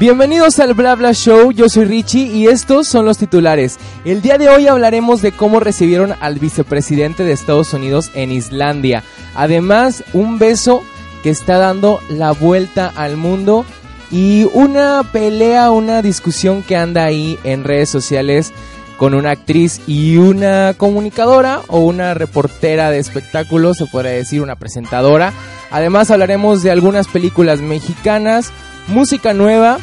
Bienvenidos al Bla Bla Show, yo soy Richie y estos son los titulares. El día de hoy hablaremos de cómo recibieron al vicepresidente de Estados Unidos en Islandia. Además, un beso que está dando la vuelta al mundo y una pelea, una discusión que anda ahí en redes sociales con una actriz y una comunicadora o una reportera de espectáculos, se puede decir una presentadora. Además hablaremos de algunas películas mexicanas, música nueva.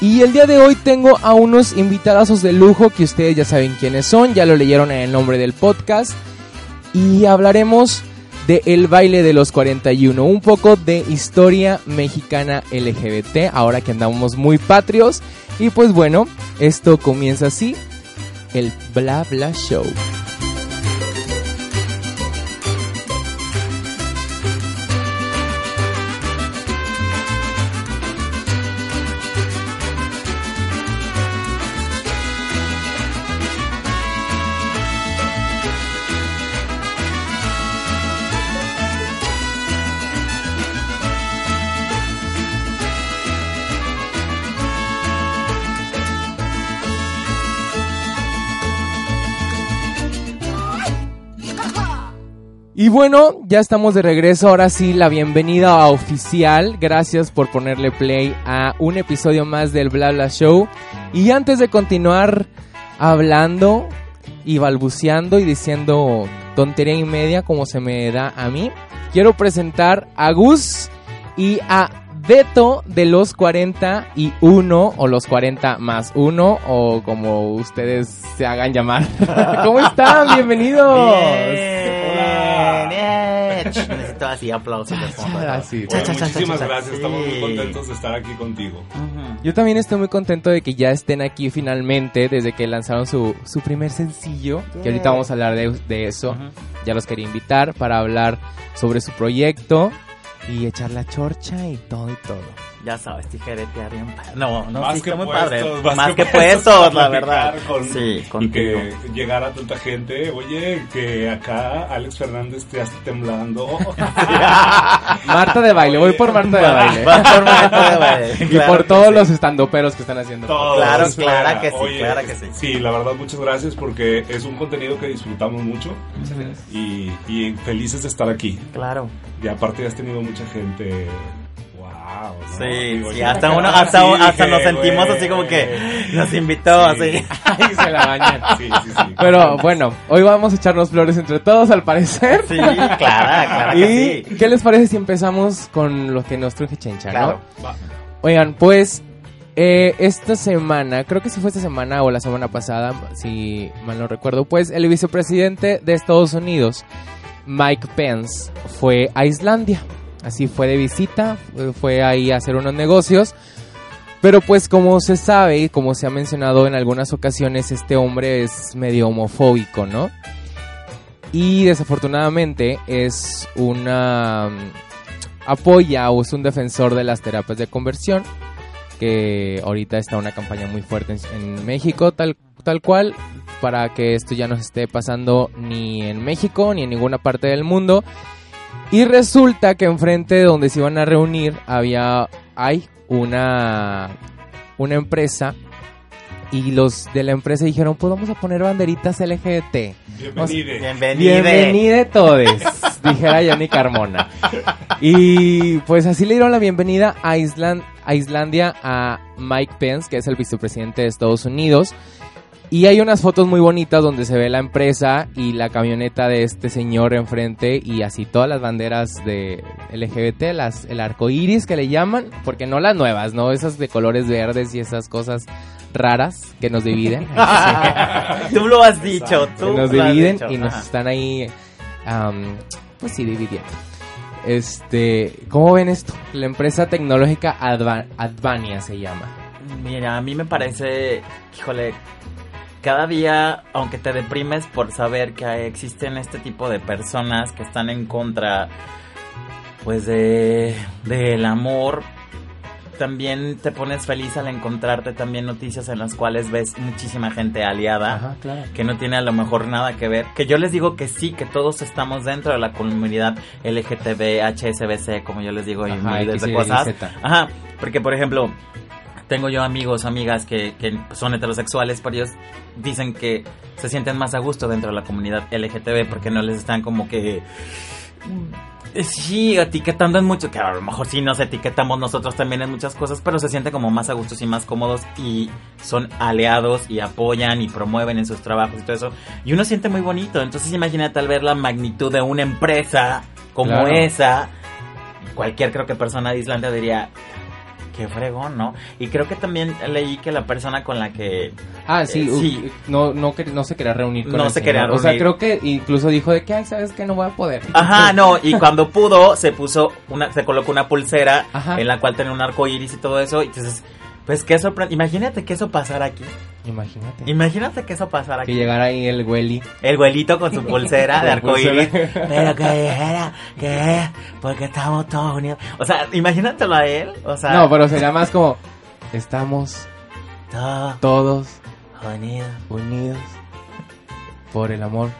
Y el día de hoy tengo a unos invitadazos de lujo que ustedes ya saben quiénes son, ya lo leyeron en el nombre del podcast. Y hablaremos de El baile de los 41, un poco de historia mexicana LGBT, ahora que andamos muy patrios. Y pues bueno, esto comienza así, el Bla Bla Show. Y bueno, ya estamos de regreso. Ahora sí, la bienvenida oficial. Gracias por ponerle play a un episodio más del Bla Bla Show. Y antes de continuar hablando y balbuceando y diciendo tontería y media como se me da a mí, quiero presentar a Gus y a Beto de los 41 o los 40 más 1 o como ustedes se hagan llamar. ¿Cómo están? Bienvenidos. Bien, bien. Necesito así aplausos. Así. Bueno, muchísimas gracias, estamos muy contentos de estar aquí contigo. Yo también estoy muy contento de que ya estén aquí finalmente desde que lanzaron su, su primer sencillo, que ahorita vamos a hablar de, de eso. Ya los quería invitar para hablar sobre su proyecto y echar la chorcha y todo y todo. Ya sabes, tijeretear bien padre. No, no, más sí, que está muy puestos, padre. Más, que, puestos puestos, la verdad. con- sí, y contigo. que llegara tanta gente. Oye, que acá Alex Fernández te está temblando. Marta de baile, voy por Marta de baile. Va por Marta de baile, Y claro por que todos sí. los estandoperos que están haciendo. Todos Claro, claro que sí, Oye, claro que sí. Sí, la verdad, muchas gracias porque es un contenido que disfrutamos mucho y, y felices de estar aquí. Claro. Y aparte has tenido mucha gente. Wow. ¿no? Sí, Digo, sí, hasta uno, hasta, así, hasta dije, nos sentimos así como que nos invitó, Sí. así. Ay, se la bañan. Sí, sí, sí. Pero bueno, hoy vamos a echarnos flores entre todos al parecer. Sí, claro, claro que ¿Y sí. qué les parece si empezamos con lo que nos truje Chencha, no? Claro. Va. Oigan, pues eh, esta semana, creo que sí fue esta semana o la semana pasada, si mal no recuerdo, pues el vicepresidente de Estados Unidos, Mike Pence, fue a Islandia. Así fue de visita, fue- ahí a hacer unos negocios. Pero pues como se sabe y como se ha mencionado en algunas ocasiones, este hombre es medio homofóbico, ¿no? Y desafortunadamente es una... mm, apoya o es un defensor de las terapias de conversión que ahorita está una campaña muy fuerte en México, tal, tal cual, para que esto ya no se esté pasando ni en México ni en ninguna parte del mundo. Y resulta que enfrente de donde se iban a reunir había, hay una, una empresa y los de la empresa dijeron, pues vamos a poner banderitas LGBT. Bienvenide. Todes, dijera Yanni Carmona. Y pues así le dieron la bienvenida a, Island, a Islandia a Mike Pence, que es el vicepresidente de Estados Unidos. Y hay unas fotos muy bonitas donde se ve la empresa y la camioneta de este señor enfrente y así todas las banderas de LGBT, las, el arco iris que le llaman, porque no las nuevas, ¿no? Esas de colores verdes y esas cosas raras que nos dividen. Tú lo has dicho, tú que nos lo has dividen dicho. y nos están ahí, am, pues sí, dividiendo. Este, ¿cómo ven esto? La empresa tecnológica Adva- Advania se llama. Mira, a mí me parece, híjole, cada día, aunque te deprimes por saber que existen este tipo de personas que están en contra, pues de del amor, también te pones feliz al encontrarte también noticias en las cuales ves muchísima gente aliada. claro. que no tiene a lo mejor nada que ver. Que yo les digo que sí, que todos estamos dentro de la comunidad LGTB, HSBC, como yo les digo, y Ajá, miles de Y, cosas. Z. Ajá, porque por ejemplo, tengo yo amigos, amigas que, que son heterosexuales, pero ellos dicen que se sienten más a gusto dentro de la comunidad LGTB porque no les están como que eh, Sí, etiquetando en mucho, que a lo mejor sí nos etiquetamos nosotros también en muchas cosas, pero se sienten como más a gustos y más cómodos y son aliados y apoyan y promueven en sus trabajos y todo eso. Y uno siente muy bonito, entonces imagínate al ver la magnitud de una empresa como Claro. esa, cualquier creo que persona de Islandia diría, qué fregón, ¿no? Y creo que también leí que la persona con la que... Ah, sí, Eh, sí. No, no, no se quería reunir con No el se quería O sea, reunir. creo que incluso dijo de que, ay, ¿sabes que No voy a poder. Ajá, no, y cuando pudo se puso una, se colocó una pulsera Ajá. en la cual tenía un arco iris y todo eso, y entonces, pues qué sorprendente, imagínate que eso pasara aquí, Imagínate. imagínate que eso pasara que aquí, llegara ahí el güeli. el güelito con su pulsera de Con arco iris, pulsera. pero que dijera que porque estamos todos unidos, o sea, imagínatelo a él, o sea, No, pero sería más como, estamos todos todos unidos. unidos por el amor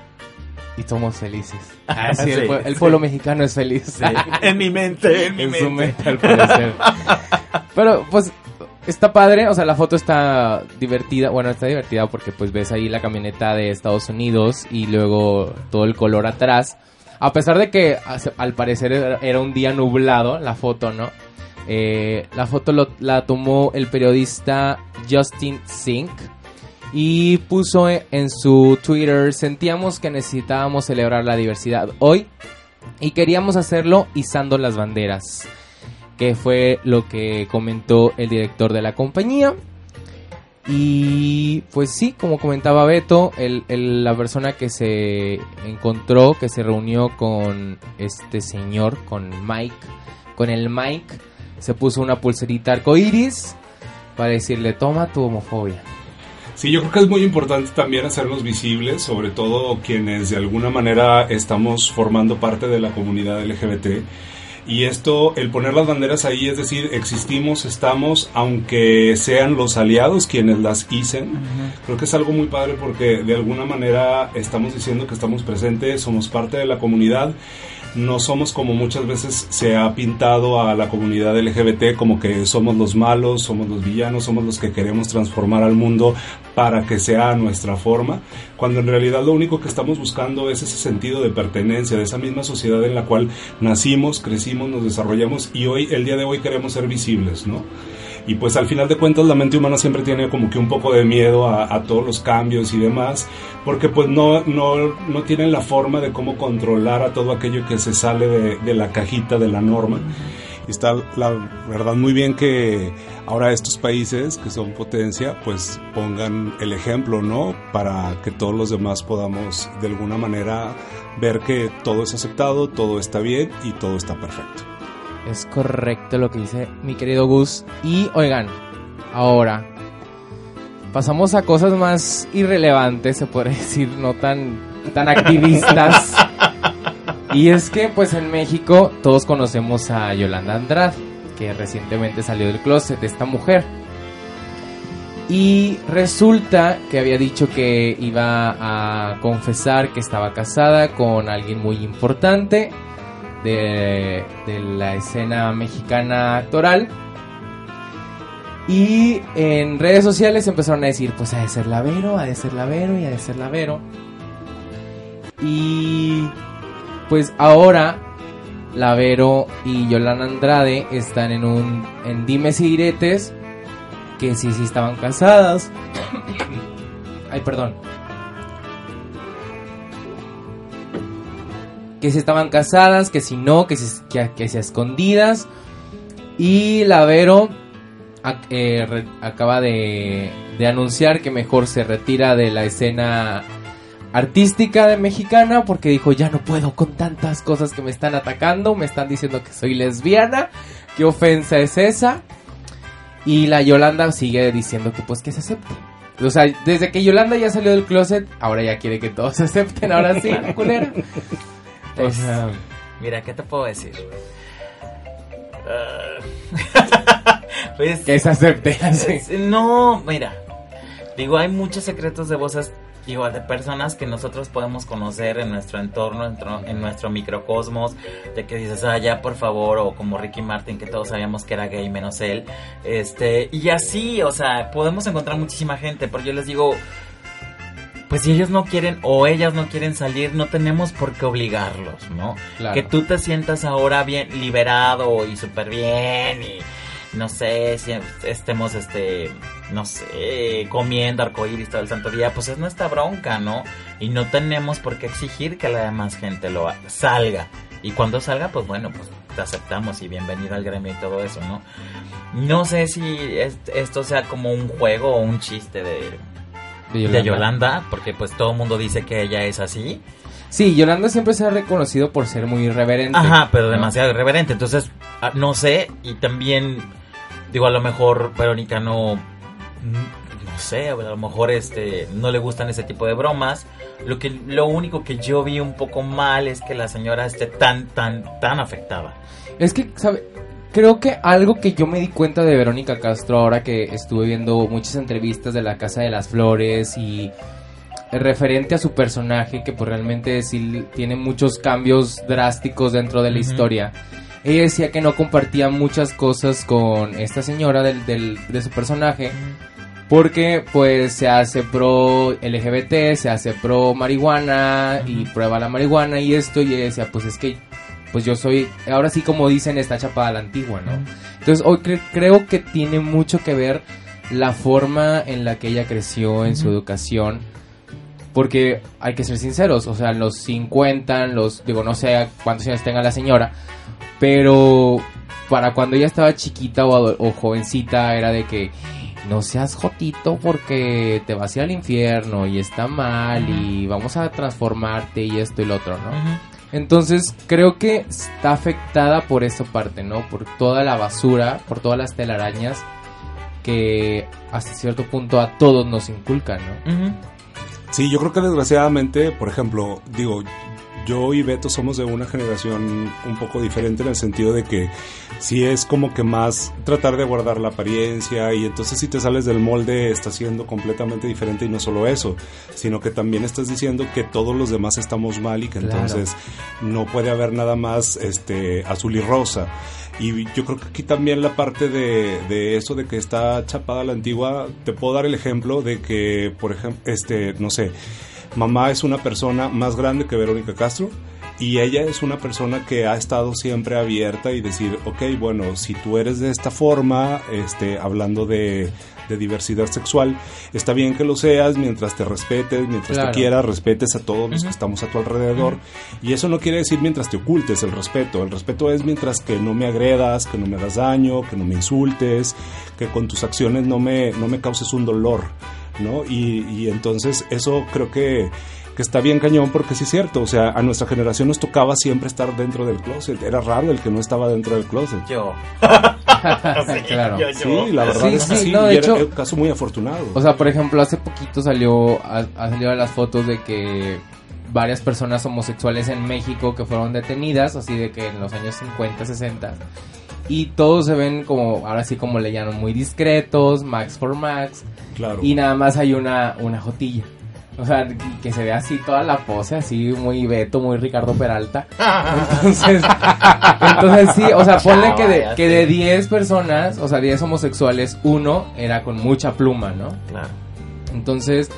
y somos felices. Ah, sí, Sí, el, pue- el sí. pueblo mexicano es feliz. en mi mente, en mi en su mente. mente al parecer. Pero pues está padre, o sea, la foto está divertida, bueno, está divertida porque pues ves ahí la camioneta de Estados Unidos y luego todo el color atrás. A pesar de que al parecer era un día nublado la foto, ¿no? Eh, la foto la tomó el periodista Justin Sink y puso e- en su Twitter, sentíamos que necesitábamos celebrar la diversidad hoy y queríamos hacerlo izando las banderas, que fue lo que comentó el director de la compañía. Y pues sí, como comentaba Beto, el- la persona que se encontró, que se reunió con este señor, con Mike, con el Mike, se puso una pulserita arcoiris para decirle, toma tu homofobia. Sí, yo creo que es muy importante también hacernos visibles, sobre todo quienes de alguna manera estamos formando parte de la comunidad LGBT. Y esto, el poner las banderas ahí, es decir, existimos, estamos, aunque sean los aliados quienes las hicen, creo que es algo muy padre porque de alguna manera estamos diciendo que estamos presentes, somos parte de la comunidad no somos como muchas veces se ha pintado a la comunidad LGBT como que somos los malos, somos los villanos, somos los que queremos transformar al mundo para que sea nuestra forma, cuando en realidad lo único que estamos buscando es ese sentido de pertenencia, de esa misma sociedad en la cual nacimos, crecimos, nos desarrollamos y hoy, el día de hoy queremos ser visibles, ¿no? Y pues al final de cuentas la mente humana siempre tiene como que un poco de miedo a, todos los cambios y demás, porque pues no, no, no tienen la forma de cómo controlar a todo aquello que se sale de, de la cajita de la norma. Está la verdad muy bien que ahora estos países que son potencia pues pongan el ejemplo, ¿no? Para que todos los demás podamos de alguna manera ver que todo es aceptado, todo está bien y todo está perfecto. Es correcto lo que dice mi querido Gus. Y oigan, ahora pasamos a cosas más irrelevantes, se puede decir, no tan, tan activistas. y es que pues en México todos conocemos a Yolanda Andrade, que recientemente salió del closet, esta mujer. Y resulta que había dicho que iba a confesar que estaba casada con alguien muy importante de, de la escena mexicana actoral. Y en redes sociales empezaron a decir, pues ha de ser Lavero, ha de ser Lavero y ha de ser Lavero. Y pues ahora Lavero y Yolanda Andrade están en un en dimes y diretes que sí sí estaban casadas. Ay, perdón. Que si estaban casadas, que si no, que si, que, que si escondidas. Y Lavero ac- eh, re- acaba de, de anunciar que mejor se retira de la escena artística de mexicana porque dijo ya no puedo con tantas cosas que me están atacando, me están diciendo que soy lesbiana, qué ofensa es esa. Y la Yolanda sigue diciendo que pues que se acepte. O sea, desde que Yolanda ya salió del closet, ahora ya quiere que todos se acepten, ahora sí, culera. Pues, Mira, ¿qué te puedo decir? Ah. pues, que se acepte no, mira. Digo, hay muchos secretos de voces digo, de personas que nosotros podemos conocer en nuestro entorno, en nuestro, en nuestro microcosmos, de que dices, ah, ya por favor, o como Ricky Martin, que todos sabíamos que era gay menos él, este, y así, o sea, podemos encontrar muchísima gente, pero yo les digo, pues si ellos no quieren o ellas no quieren salir, no tenemos por qué obligarlos, ¿no? Claro. Que tú te sientas ahora bien liberado y súper bien y no sé si estemos este no sé comiendo arcoíris todo el santo día pues es nuestra bronca no y no tenemos por qué exigir que la demás gente lo salga y cuando salga pues bueno pues te aceptamos y bienvenido al gremio y todo eso no no sé si es- esto sea como un juego o un chiste de, de Yolanda porque pues todo el mundo dice que ella es así Sí, Yolanda siempre se ha reconocido por ser muy irreverente. Ajá, pero ¿no? demasiado irreverente. Entonces, ah, no sé, y también, digo, a lo mejor Verónica no, no sé, a lo mejor este, no le gustan ese tipo de bromas. Lo, que, lo único que yo vi un poco mal es que la señora esté tan, tan, tan afectada. Es que, ¿sabe? Creo que algo que yo me di cuenta de Verónica Castro ahora que estuve viendo muchas entrevistas de la Casa de las Flores y referente a su personaje, que pues realmente sí tiene muchos cambios drásticos dentro de la historia. Ella decía que no compartía muchas cosas con esta señora del, del- de su personaje porque pues se hace pro LGBT, se hace pro marihuana y prueba la marihuana y esto y ella decía pues es que pues yo soy, ahora sí como dicen, está chapada a la antigua, ¿no? Entonces hoy cre- creo que tiene mucho que ver la forma en la que ella creció en su educación. Porque hay que ser sinceros, o sea, los 50, en los, digo, no sé cuántos años tenga la señora, pero para cuando ella estaba chiquita o, o jovencita era de que no seas jotito porque te vas a ir al infierno y está mal y vamos a transformarte y esto y lo otro, ¿no? Entonces creo que está afectada por esa parte, ¿no? Por toda la basura, por todas las telarañas que hasta cierto punto a todos nos inculcan, ¿no? Sí, yo creo que desgraciadamente, por ejemplo, digo, yo y Beto somos de una generación un poco diferente en el sentido de que sí es como que más tratar de guardar la apariencia y entonces si te sales del molde estás siendo completamente diferente y no solo eso, sino que también estás diciendo que todos los demás estamos mal y que Claro. entonces no puede haber nada más este azul y rosa. Y yo creo que aquí también la parte de, de eso de que está chapada la antigua, te puedo dar el ejemplo de que, por ejemplo, este, no sé, mamá es una persona más grande que Verónica Castro y ella es una persona que ha estado siempre abierta y decir, ok, bueno, si tú eres de esta forma, este, hablando de, de diversidad sexual, está bien que lo seas mientras te respetes, mientras Claro. te quieras, respetes a todos los que estamos a tu alrededor. Y eso no quiere decir mientras te ocultes el respeto. El respeto es mientras que no me agredas, que no me hagas daño, que no me insultes, que con tus acciones no me, no me causes un dolor, ¿no? Y, y entonces eso creo que, que está bien cañón porque sí es cierto. O sea, a nuestra generación nos tocaba siempre estar dentro del closet. Era raro el que no estaba dentro del closet. Yo. Claro. yo, yo. Sí, la verdad Sí, es que sí, sí. no, de era hecho- un caso muy afortunado. O sea, por ejemplo, hace poquito salió, ha, ha salido las fotos de que varias personas homosexuales en México que fueron detenidas, así de que en los años 50, 60. Y todos se ven como, ahora sí como le llaman, muy discretos, Max for Max. claro. Y nada más hay una, una jotilla. O sea, que se ve así toda la pose, así muy Beto, muy Ricardo Peralta. Entonces, entonces sí, o sea, ponle que de, que de 10 personas, o sea, 10 homosexuales, uno era con mucha pluma, ¿no? Claro. Entonces,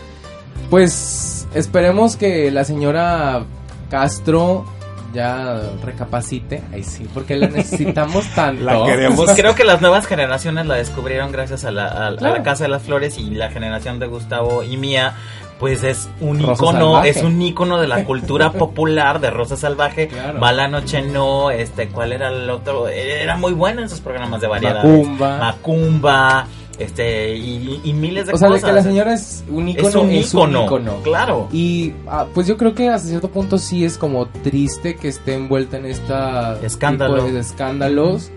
pues esperemos que la señora Castro ya recapacite. Ahí sí, porque la necesitamos tanto. La queremos. Pues creo que las nuevas generaciones la descubrieron gracias a la, a- la Casa de las Flores y la generación de Gustavo y mía. Pues es un Rosa icono, Salvaje. es un icono de la cultura popular de Rosa Salvaje. Claro. Va la noche no, este, ¿cuál era el otro? Era muy bueno en esos programas de variedades. Macumba. Macumba, este, y, y miles de O sea, de cosas. que la señora es un ícono, es un es un ícono, ícono. claro. Y ah, pues yo creo que hasta cierto punto sí es como triste que esté envuelta en esta Escándalo. tipo de escándalos.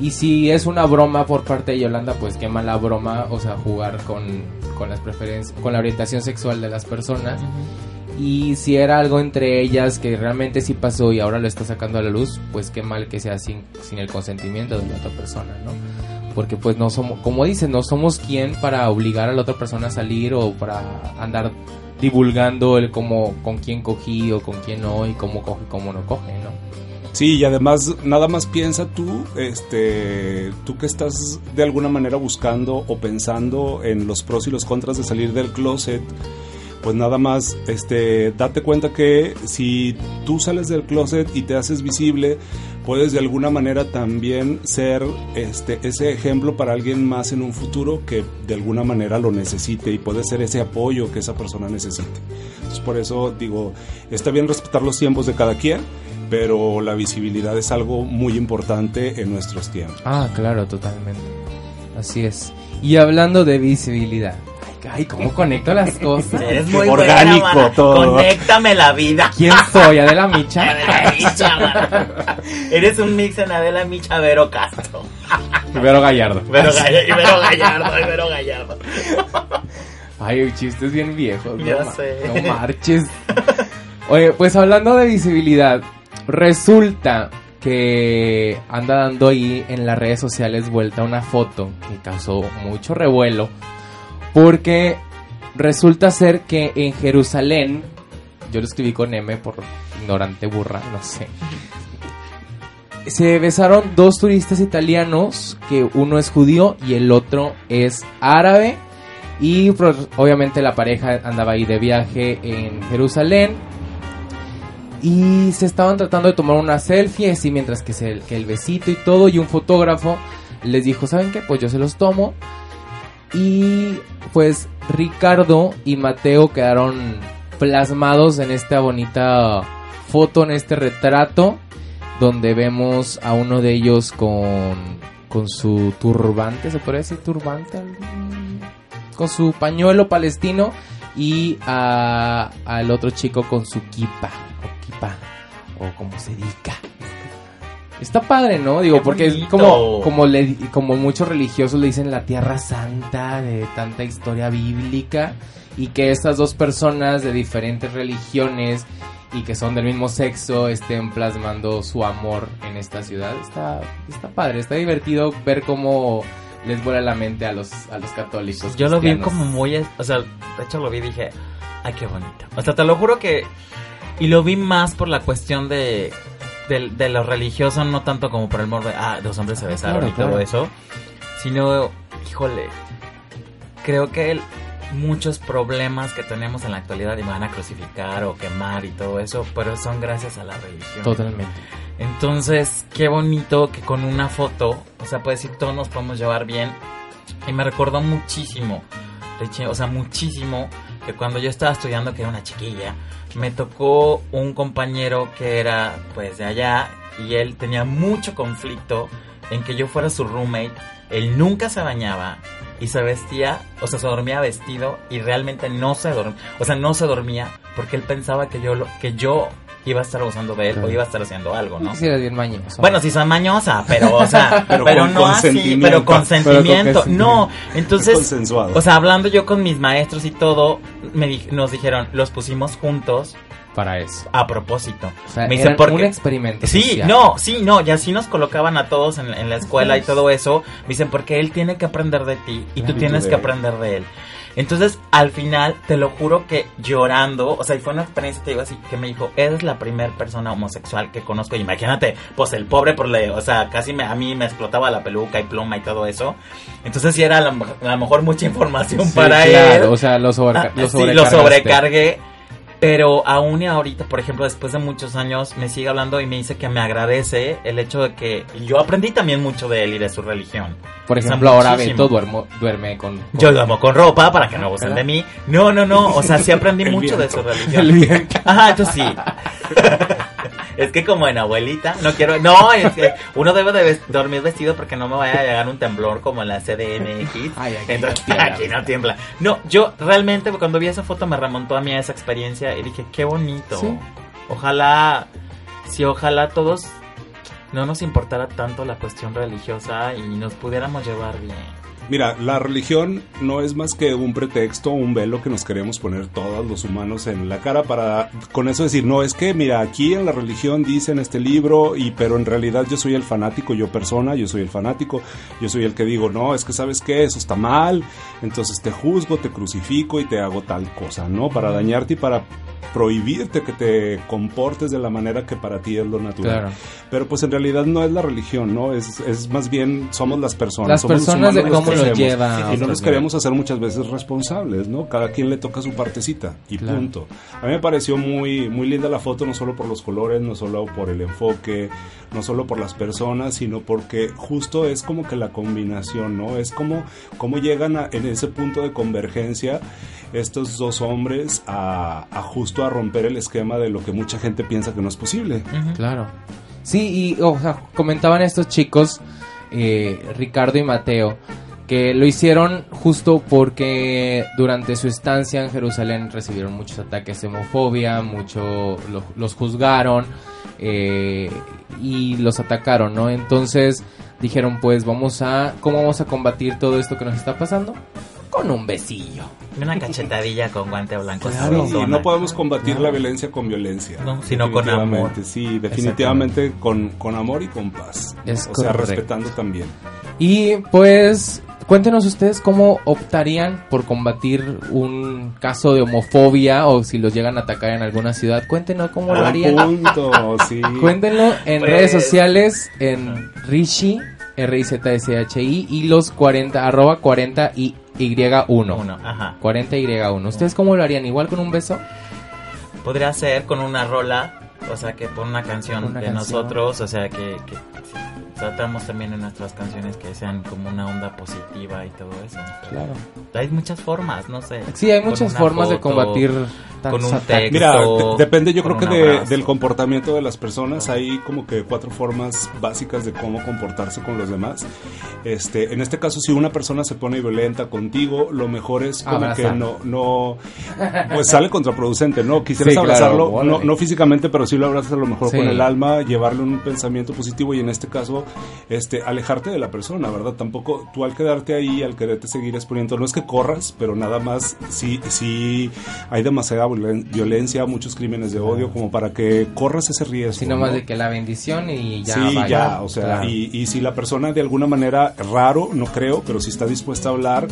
Y si es una broma por parte de Yolanda, pues qué mala broma, o sea, jugar con, con las preferencias, con la orientación sexual de las personas. Y si era algo entre ellas que realmente sí pasó y ahora lo está sacando a la luz, pues qué mal que sea sin, sin el consentimiento de la otra persona, ¿no? Porque pues no somos, como dicen, no somos quien para obligar a la otra persona a salir o para andar divulgando el cómo, con quién cogí o con quién no y cómo coge cómo no coge, ¿no? Sí, y además nada más piensa tú, este, tú que estás de alguna manera buscando o pensando en los pros y los contras de salir del closet, pues nada más, este, date cuenta que si tú sales del closet y te haces visible, puedes de alguna manera también ser, este, ese ejemplo para alguien más en un futuro que de alguna manera lo necesite y puede ser ese apoyo que esa persona necesite. Entonces por eso digo, está bien respetar los tiempos de cada quien pero la visibilidad es algo muy importante en nuestros tiempos. Ah, claro, totalmente. Así es. Y hablando de visibilidad. Ay, ¿cómo conecto las cosas? Es muy orgánico buena, todo. Conéctame la vida. ¿Quién soy? ¿Adela Micha? Adela Micha. Eres un mix en Adela Micha, Vero Castro. Ibero Gallardo. Vero Gallardo, Ibero Gallardo, Ibero Gallardo. Ay, chistes bien viejos. No, Ya sé. no marches. Oye, pues hablando de visibilidad, resulta que anda dando ahí en las redes sociales vuelta una foto que causó mucho revuelo porque resulta ser que en Jerusalén, yo lo escribí con M por ignorante burra, no sé. Se besaron dos turistas italianos, que uno es judío y el otro es árabe. Y pues, obviamente la pareja andaba ahí de viaje en Jerusalén. Y se estaban tratando de tomar una selfie, así mientras que, se- que el besito y todo. Y un fotógrafo les dijo, ¿saben qué? Pues yo se los tomo. Y pues Ricardo y Mateo quedaron plasmados en esta bonita foto, en este retrato. Donde vemos a uno de ellos con, con su turbante, ¿se puede decir turbante? Con su pañuelo palestino y al otro chico con su kipa o kipa o como se diga. Está padre, ¿no? Digo, Qué porque es como como le, como muchos religiosos le dicen la tierra santa de tanta historia bíblica y que estas dos personas de diferentes religiones y que son del mismo sexo estén plasmando su amor en esta ciudad. Está está padre, está divertido ver cómo les vuela la mente a los a los católicos. Yo lo vi como muy, o sea, de hecho lo vi y dije, ay, qué bonito. O sea, te lo juro que, y lo vi más por la cuestión de, de, de lo religioso, no tanto como por el morbo de, ah, dos hombres se Ah, besaron claro, y todo eso, sino, híjole, creo que el- muchos problemas que tenemos en la actualidad y me van a crucificar o quemar y todo eso, pero son gracias a la religión. Totalmente. Entonces, qué bonito que con una foto, o sea, puedes decir, todos nos podemos llevar bien. Y me recordó muchísimo, o sea, muchísimo, que cuando yo estaba estudiando, que era una chiquilla, me tocó un compañero que era, pues, de allá, y él tenía mucho conflicto en que yo fuera su roommate. Él nunca se bañaba y se vestía, o sea, se dormía vestido y realmente no se dormía, o sea, no se dormía porque él pensaba que yo, lo, que yo iba a estar abusando de él o iba a estar haciendo algo, ¿no? Sí, eres bien mañoso. Bueno, sí son mañosa, pero, o sea, pero, Pero no así, pero con sentimiento. No, entonces, o sea, hablando yo con mis maestros y todo, me di- nos dijeron, los pusimos juntos para eso. a propósito. O sea, me era dicen, ¿por un experimento. Sí, social. no, sí, no, y así nos colocaban a todos en, en la escuela y todo eso. Me dicen, porque él tiene que aprender de ti y tú tienes que aprender de él. Entonces, al final, te lo juro que llorando, o sea, y fue una experiencia, te digo así, que me dijo, eres la primera persona homosexual que conozco. Imagínate, pues el pobre, por le, o sea, casi me, a mí me explotaba la peluca y pluma y todo eso. Entonces, sí era a lo, a lo mejor mucha información Sí, para claro, él. o sea, lo, sobreca Ah, lo sí, lo sobrecargué. Pero aún y ahorita, por ejemplo, después de muchos años, me sigue hablando y me dice que me agradece el hecho de que yo aprendí también mucho de él y de su religión. Por O sea, ejemplo, ahora. Beto duermo, duerme con... con- Yo duermo con ropa para que no abusen de mí. No, no, no. O sea, sí aprendí mucho de su religión. el. Ajá, eso sí. es que como en abuelita, no quiero, no, es que uno debe de dormir vestido porque no me vaya a llegar un temblor como en la CDMX. Ay, aquí Entonces, no tiembla. aquí no tiembla. No, yo realmente cuando vi esa foto me remontó a mí a esa experiencia y dije, qué bonito. Sí. Ojalá, si ojalá todos no nos importara tanto la cuestión religiosa y nos pudiéramos llevar bien. Mira, la religión no es más que un pretexto, un velo que nos queremos poner todos los humanos en la cara para con eso decir, no, es que mira, aquí en la religión dicen este libro y pero en realidad yo soy el fanático, yo persona, yo soy el fanático, yo soy el que digo, no, es que sabes qué, eso está mal, entonces te juzgo, te crucifico y te hago tal cosa, ¿no? Para dañarte y para prohibirte que te comportes de la manera que para ti es lo natural. Pero pues en realidad no es la religión, ¿no? Es, es más bien somos las personas. Las somos personas de cómo lo lleva. Y no nos queremos hacer muchas veces responsables, ¿no? Cada quien le toca su partecita y punto. A mí me pareció muy, muy linda la foto, no solo por los colores, no solo por el enfoque, no solo por las personas, sino porque justo es como que la combinación, ¿no? Es como cómo llegan en ese punto de convergencia estos dos hombres a, justo a romper el esquema de lo que mucha gente piensa que no es posible. Claro. Sí, y o sea, comentaban estos chicos, eh, Ricardo y Mateo, que lo hicieron justo porque durante su estancia en Jerusalén recibieron muchos ataques de homofobia, mucho los juzgaron eh, y los atacaron, ¿no? Entonces dijeron, pues vamos a, ¿cómo vamos a combatir todo esto que nos está pasando? con un besillo. Una cachetadilla con guante blanco. Claro, no podemos combatir la violencia con violencia. sino con amor. Sí, definitivamente con, con amor y con paz. Es o sea, respetando también. Y pues cuéntenos ustedes cómo optarían por combatir un caso de homofobia o si los llegan a atacar en alguna ciudad. Cuéntenos cómo lo harían. Punto, sí. Cuéntenlo en pues, redes sociales, en Rishi, R-I-Z-S-H-I y los 40, arroba 40 y y1. ajá. 40Y1. ¿Ustedes cómo lo harían? ¿Igual con un beso? Podría ser con una rola, o sea, que por una canción de nosotros, o sea, que, que tratamos también en nuestras canciones que sean como una onda positiva y todo eso. Claro. Hay muchas formas, no sé. Sí, hay muchas formas de combatir con un texto. Mira, depende yo creo que del comportamiento de las personas. Hay como que cuatro formas básicas de cómo comportarse con los demás. Este, en este caso, si una persona se pone violenta contigo, lo mejor es como que no, no, pues sale contraproducente, ¿no? Quisieras abrazarlo, no, no, físicamente, pero sí lo abrazas a lo mejor con el alma, llevarle un pensamiento positivo y en este caso este, alejarte de la persona, ¿verdad? Tampoco tú al quedarte ahí, al quererte seguir exponiendo, no es que corras, pero nada más sí, sí hay demasiada violencia, muchos crímenes de odio como para que corras ese riesgo. Sino más de que la bendición y ya. Sí, ya, o sea, y, y si la persona de alguna manera, raro, no creo, pero si está dispuesta a hablar,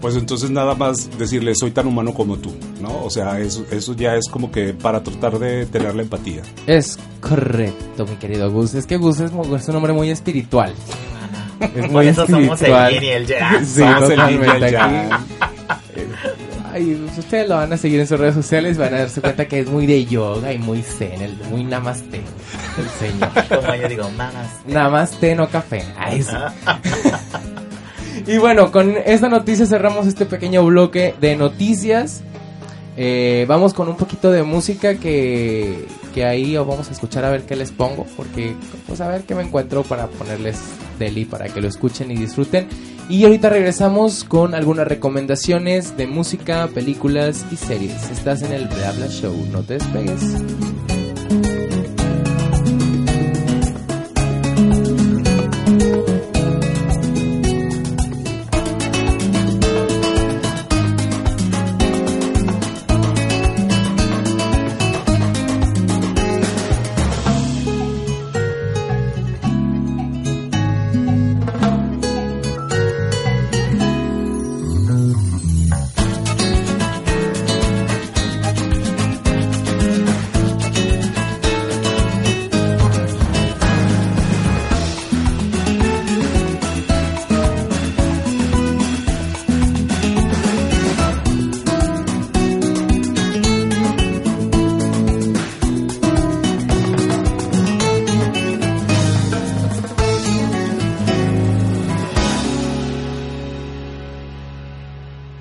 pues entonces nada más decirle soy tan humano como tú, ¿no? O sea, eso, eso ya es como que para tratar de tener la empatía. Es correcto, mi querido Gus. Es que Gus es, un hombre muy espiritual. Es muy eso somos el y el. Sí, somos el y Ay, ustedes lo van a seguir en sus redes sociales, van a darse cuenta que es muy de yoga y muy zen, el, muy namaste, el señor. Como yo digo, namaste. Namaste, no café. Ay, sí. Y bueno, con esta noticia cerramos este pequeño bloque de noticias. Eh, vamos con un poquito de música que, que ahí vamos a escuchar a ver qué les pongo. Porque, pues a ver qué me encuentro para ponerles deli para que lo escuchen y disfruten. Y ahorita regresamos con algunas recomendaciones de música, películas y series. Estás en el Reabla Show, no te despegues.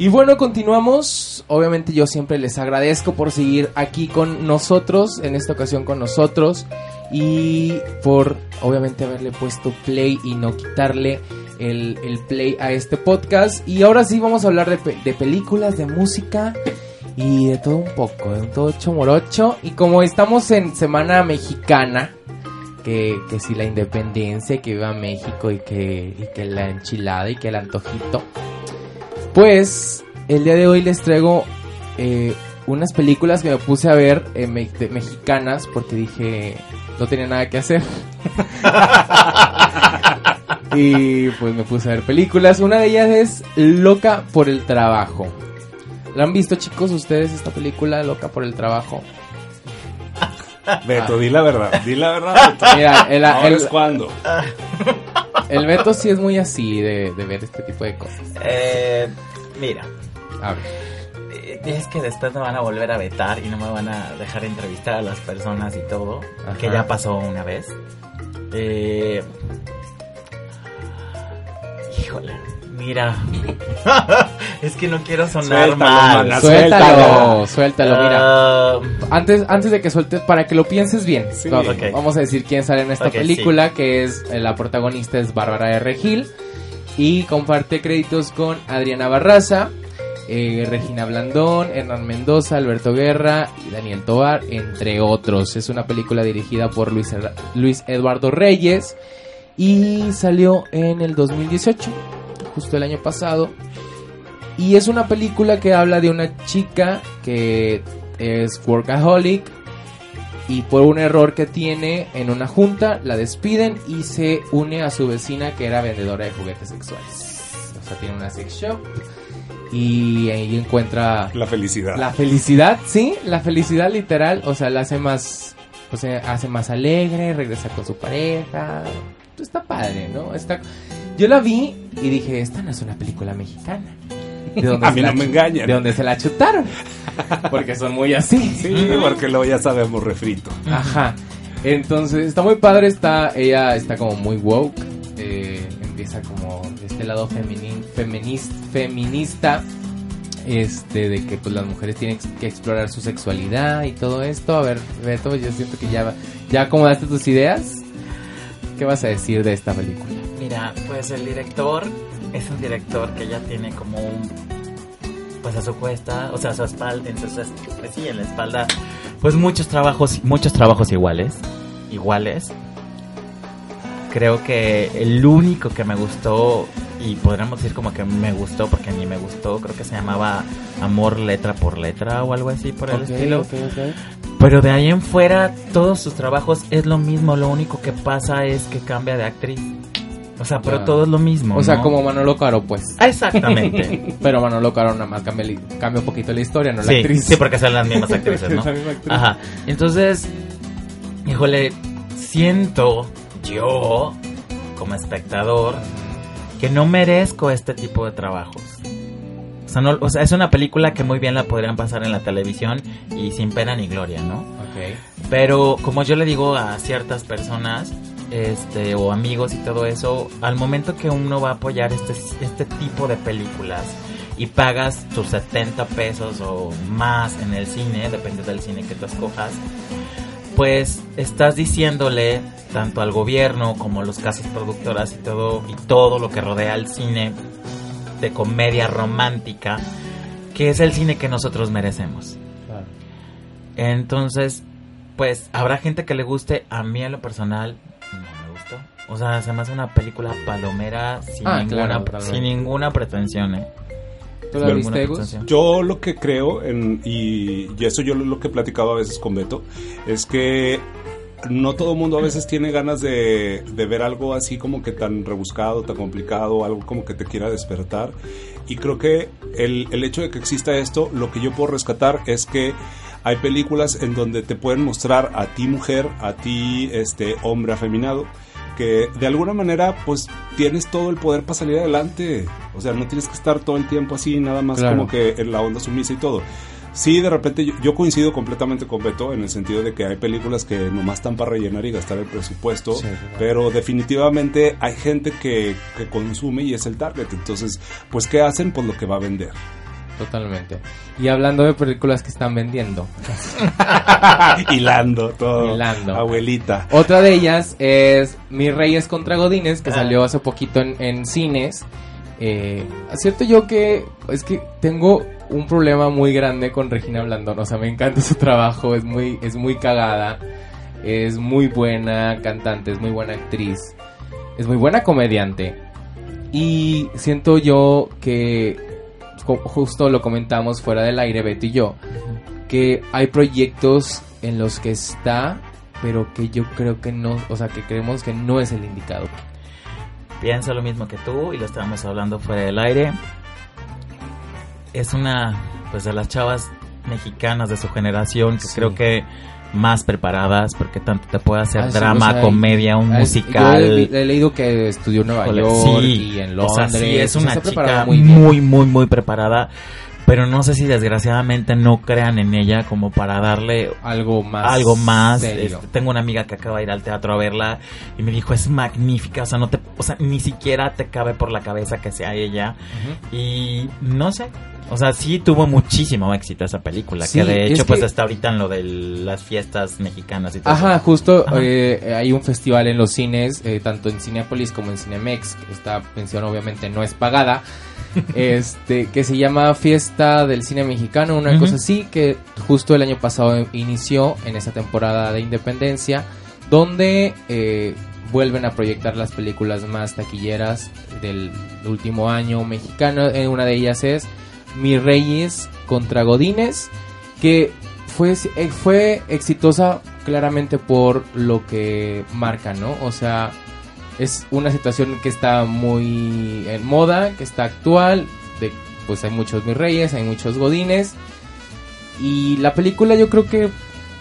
Y bueno, continuamos. Obviamente yo siempre les agradezco por seguir aquí con nosotros, en esta ocasión con nosotros, y por obviamente haberle puesto play y no quitarle el, play a este podcast. Y ahora sí vamos a hablar de, de películas, de música y de todo un poco, de todo chomorocho. Y como estamos en Semana Mexicana, que, que si la independencia, que viva México y que, y que la enchilada y que el antojito. Pues el día de hoy les traigo eh, unas películas que me puse a ver eh, me- de- mexicanas porque dije no tenía nada que hacer. y pues me puse a ver películas. Una de ellas es Loca por el Trabajo. ¿La han visto chicos ustedes esta película Loca por el Trabajo? Beto, di la verdad, di la verdad. Beto. Mira, el, Ahora el- es cuando. el Beto sí es muy así de, de ver este tipo de cosas. Eh, mira, A ver. eh, es que después me van a volver a vetar y no me van a dejar entrevistar a las personas y todo, Ajá. que ya pasó una vez. Eh, híjole, mira, es que no quiero sonar Suéltalo, mal. mana, Suéltalo, suéltalo, mira. Ah, Antes, antes de que sueltes, para que lo pienses bien, Sí. vamos, Ok. vamos a decir quién sale en esta película, que es eh, la protagonista es Bárbara R. Gil y comparte créditos con Adriana Barraza, eh, Regina Blandón, Hernán Mendoza, Alberto Guerra y Daniel Tobar, entre otros. Es una película dirigida por Luis, Luis Eduardo Reyes y salió en el 2018, justo el año pasado. Y es una película que habla de una chica que es workaholic y por un error que tiene en una junta la despiden y se une a su vecina que era vendedora de juguetes sexuales. O sea, tiene una sex shop y ahí encuentra La felicidad. la felicidad, sí, la felicidad literal, o sea, la hace más, o sea, hace más alegre, regresa con su pareja, está padre, ¿no? Está, yo la vi y dije, esta no es una película mexicana. ¿De dónde A mí no me engañan. De donde se la chutaron, porque son muy así. Sí, porque luego ya sabemos refrito. Ajá. Entonces, está muy padre, está, ella está como muy woke, eh, empieza como de este lado feminin, feminist, feminista, este, de que pues las mujeres tienen que explorar su sexualidad y todo esto. A ver, Beto, yo siento que ya, ya acomodaste tus ideas. ¿Qué vas a decir de esta película? Mira, pues el director es un director que ya tiene como un pues a su cuesta, o sea, a su espalda, entonces pues sí, en la espalda, pues muchos trabajos, muchos trabajos iguales, iguales. Creo que el único que me gustó y podríamos decir como que me gustó porque ni me gustó, creo que se llamaba Amor letra por letra o algo así por el Ok, estilo. ok, ok. Pero de ahí en fuera, todos sus trabajos es lo mismo. Lo único que pasa es que cambia de actriz. O sea, pero Ya. todo es lo mismo. O sea, ¿no? como Manolo Caro, pues. Ah, Exactamente. Pero Manolo Caro nada más cambia, cambia un poquito la historia, no la sí, actriz. sí, porque son las mismas actrices, ¿no? Es la misma actriz. Ajá. Entonces, híjole, siento yo, como espectador, que no merezco este tipo de trabajos. O sea, no- o sea, es una película que muy bien la podrían pasar en la televisión y sin pena ni gloria, ¿no? Ok. Pero como yo le digo a ciertas personas, este, o amigos y todo eso, al momento que uno va a apoyar este, este tipo de películas y pagas tus 70 pesos o más en el cine, depende del cine que tú escojas, pues estás diciéndole tanto al gobierno como a los casas productoras y todo, y todo lo que rodea al cine de comedia romántica, que es el cine que nosotros merecemos. Entonces, pues habrá gente que le guste. A mí en lo personal. O sea, se me hace una película palomera sin, Ah, ninguna, claro, sin ninguna pretensión. ¿eh? ¿Tú la viste, pretensión. Yo lo que creo, en, y, y eso yo lo, lo que he platicado a veces con Beto, es que no todo el mundo a veces tiene ganas de, de ver algo así como que tan rebuscado, tan complicado, algo como que te quiera despertar. Y creo que el, el hecho de que exista esto, lo que yo puedo rescatar es que hay películas en donde te pueden mostrar a ti mujer, a ti este hombre afeminado, que de alguna manera pues tienes todo el poder para salir adelante. O sea, no tienes que estar todo el tiempo así, nada más Claro. como que en la onda sumisa y todo. Sí, de repente yo, yo coincido completamente con Beto en el sentido de que hay películas que nomás están para rellenar y gastar el presupuesto, Sí, claro. pero definitivamente hay gente que, que consume y es el target. Entonces, pues, ¿qué hacen? Pues lo que va a vender. Totalmente. Y hablando de películas que están vendiendo, Hilando todo. Hilando. Abuelita. otra de ellas es Mis Reyes contra Godines, que Ah. salió hace poquito en, en cines. Eh, cierto yo que es que tengo un problema muy grande con Regina Blandón, o sea, me encanta su trabajo, es muy, es muy cagada. es muy buena cantante, es muy buena actriz, es muy buena comediante. Y siento yo que, justo lo comentamos fuera del aire, Beto y yo, que hay proyectos en los que está, pero que yo creo que no, o sea, que creemos que no es el indicado. Pienso lo mismo que tú y lo estábamos hablando fuera del aire. Es una, pues, de las chavas mexicanas de su generación que Sí. creo que más preparadas porque tanto te puede hacer Ah, sí, drama, o sea, comedia, un Ah, musical. Yo he, he leído que estudió en Nueva York sí, y en o sea, Londres. sí, es o sea, una chica muy muy, muy, muy, preparada. Pero no sé si desgraciadamente no crean en ella como para darle algo más. algo más. Este, tengo una amiga que acaba de ir al teatro a verla y me dijo, es magnífica, o sea, no te, o sea, ni siquiera te cabe por la cabeza que sea ella. Y no sé, o sea, sí tuvo muchísimo éxito esa película, Sí, que de hecho pues que- está ahorita en lo de las fiestas mexicanas y todo. Ajá, eso. justo Ajá. eh, hay un festival en los cines, eh, tanto en Cinepolis como en Cinemex. Esta pensión obviamente no es pagada. Este que se llama Fiesta del Cine Mexicano, una cosa así, que justo el año pasado inició en esa temporada de Independencia, donde eh, vuelven a proyectar las películas más taquilleras del último año mexicano. Eh, una de ellas es Mis Reyes contra Godines, que fue, eh, fue exitosa claramente por lo que marca, ¿no? O sea, es una situación que está muy en moda, que está actual, de, pues hay muchos mis reyes, hay muchos godines, y la película yo creo que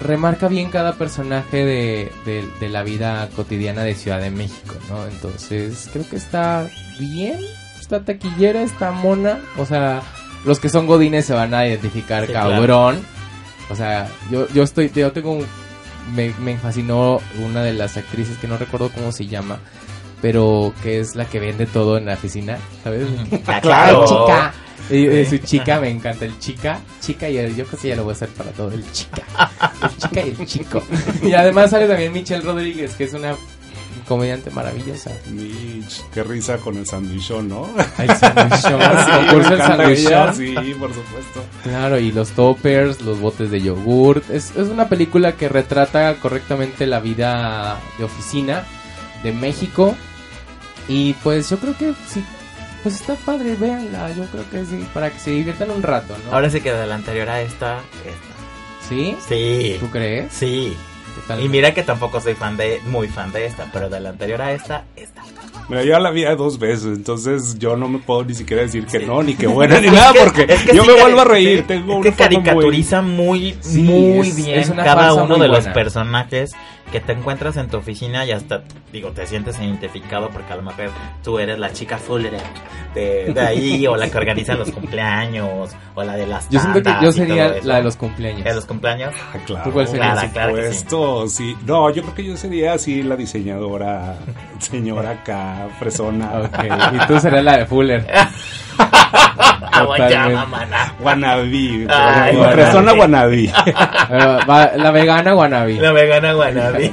remarca bien cada personaje de, de- de la vida cotidiana de Ciudad de México, ¿no? Entonces creo que está bien, está taquillera, está mona, o sea, los que son godines se van a identificar Sí, cabrón. O sea, yo, yo estoy, yo tengo un- me, me fascinó una de las actrices que no recuerdo cómo se llama, pero que es la que vende todo en la oficina, ¿sabes? Ah, ¡Ay, claro. chica! Y, eh, su chica, me encanta el chica, chica y el- yo creo que ya lo voy a hacer para todo, el chica, el chica y el chico. Y además sale también Michelle Rodríguez, que es una comediante maravillosa. Mitch, qué risa con el sandwichón, ¿no? El sandwichón, Sí, por supuesto. Claro, y los toppers, los botes de yogurt. Es, es una película que retrata correctamente la vida de oficina de México. Y pues yo creo que sí, pues está padre, véanla. Yo creo que sí, para que se diviertan un rato, ¿no? Ahora sí que de la anterior a esta, esta. ¿Sí? Sí. ¿Tú crees? Sí. Y mira que tampoco soy fan de, muy fan de esta, pero de la anterior a esta, esta. Mira, yo ya la vi dos veces, entonces yo no me puedo ni siquiera decir que Sí. no, ni que buena, ni nada, porque Es que yo sí me vuelvo a reír. sí, Tengo es una que caricaturiza muy, Sí, muy es- bien es cada uno de los personajes que te encuentras en tu oficina y hasta, digo, te sientes identificado porque a lo mejor tú eres la chica fuller de, de ahí o la que organiza los cumpleaños o la de las Yo siento que yo sería la de los cumpleaños. ¿De los cumpleaños? Ah, claro, ¿Tú cuál serías? por Claro, claro que sí. Sí. No, yo creo que yo sería así la diseñadora, señora acá, fresona, y tú serías la de Fuller. Ay, fresona va- la vegana wannabe. La vegana guanabí.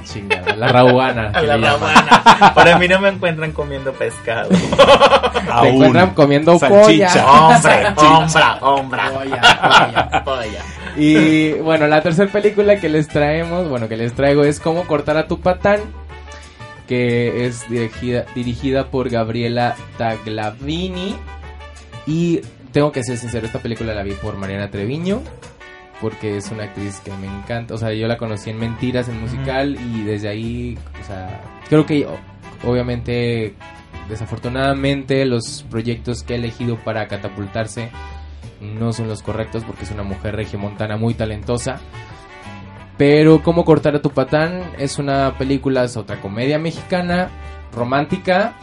La rabuana. que La rabana. Para mí no me encuentran comiendo pescado. Te encuentran comiendo Salchicha. polla. Hombre, hombre, hombre. Polla, polla. Polla. Y bueno, la tercera película que les traemos, bueno, que les traigo es Cómo cortar a tu patán, que es dirigida, dirigida por Gabriela Taglavini. Y tengo que ser sincero, esta película la vi por Mariana Treviño, porque es una actriz que me encanta. O sea, yo la conocí en Mentiras, en musical, y desde ahí, o sea, creo que obviamente, desafortunadamente, los proyectos que he elegido para catapultarse no son los correctos porque es una mujer regiomontana muy talentosa. Pero Cómo cortar a tu patán es una película, es otra comedia mexicana, romántica,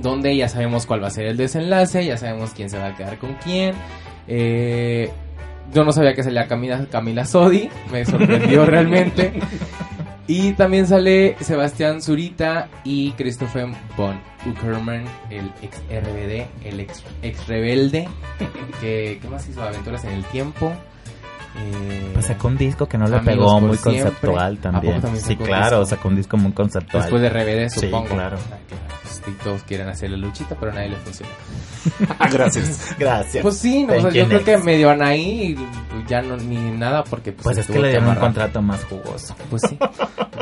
donde ya sabemos cuál va a ser el desenlace, ya sabemos quién se va a quedar con quién. Eh, yo no sabía que salía Camila, Camila Sodi, me sorprendió realmente. Y también sale Sebastián Zurita y Christopher von Uckerman, el ex RBD, el ex, ex rebelde, que ¿qué más hizo? Aventuras en el tiempo. Eh, Pues sacó un disco que no le pegó, muy siempre. conceptual ¿A poco también. también Sí, claro, disco? sacó un disco muy conceptual. después de RBD, Sí, supongo. claro. Ah, claro. Y todos quieren hacer la luchita, pero a nadie le funciona. Gracias. Gracias. Pues sí, no, o Thank sea, you, yo creo que medio Anaí ya no ni nada porque pues, Pues es que le dieron un contrato más jugoso. Pues sí.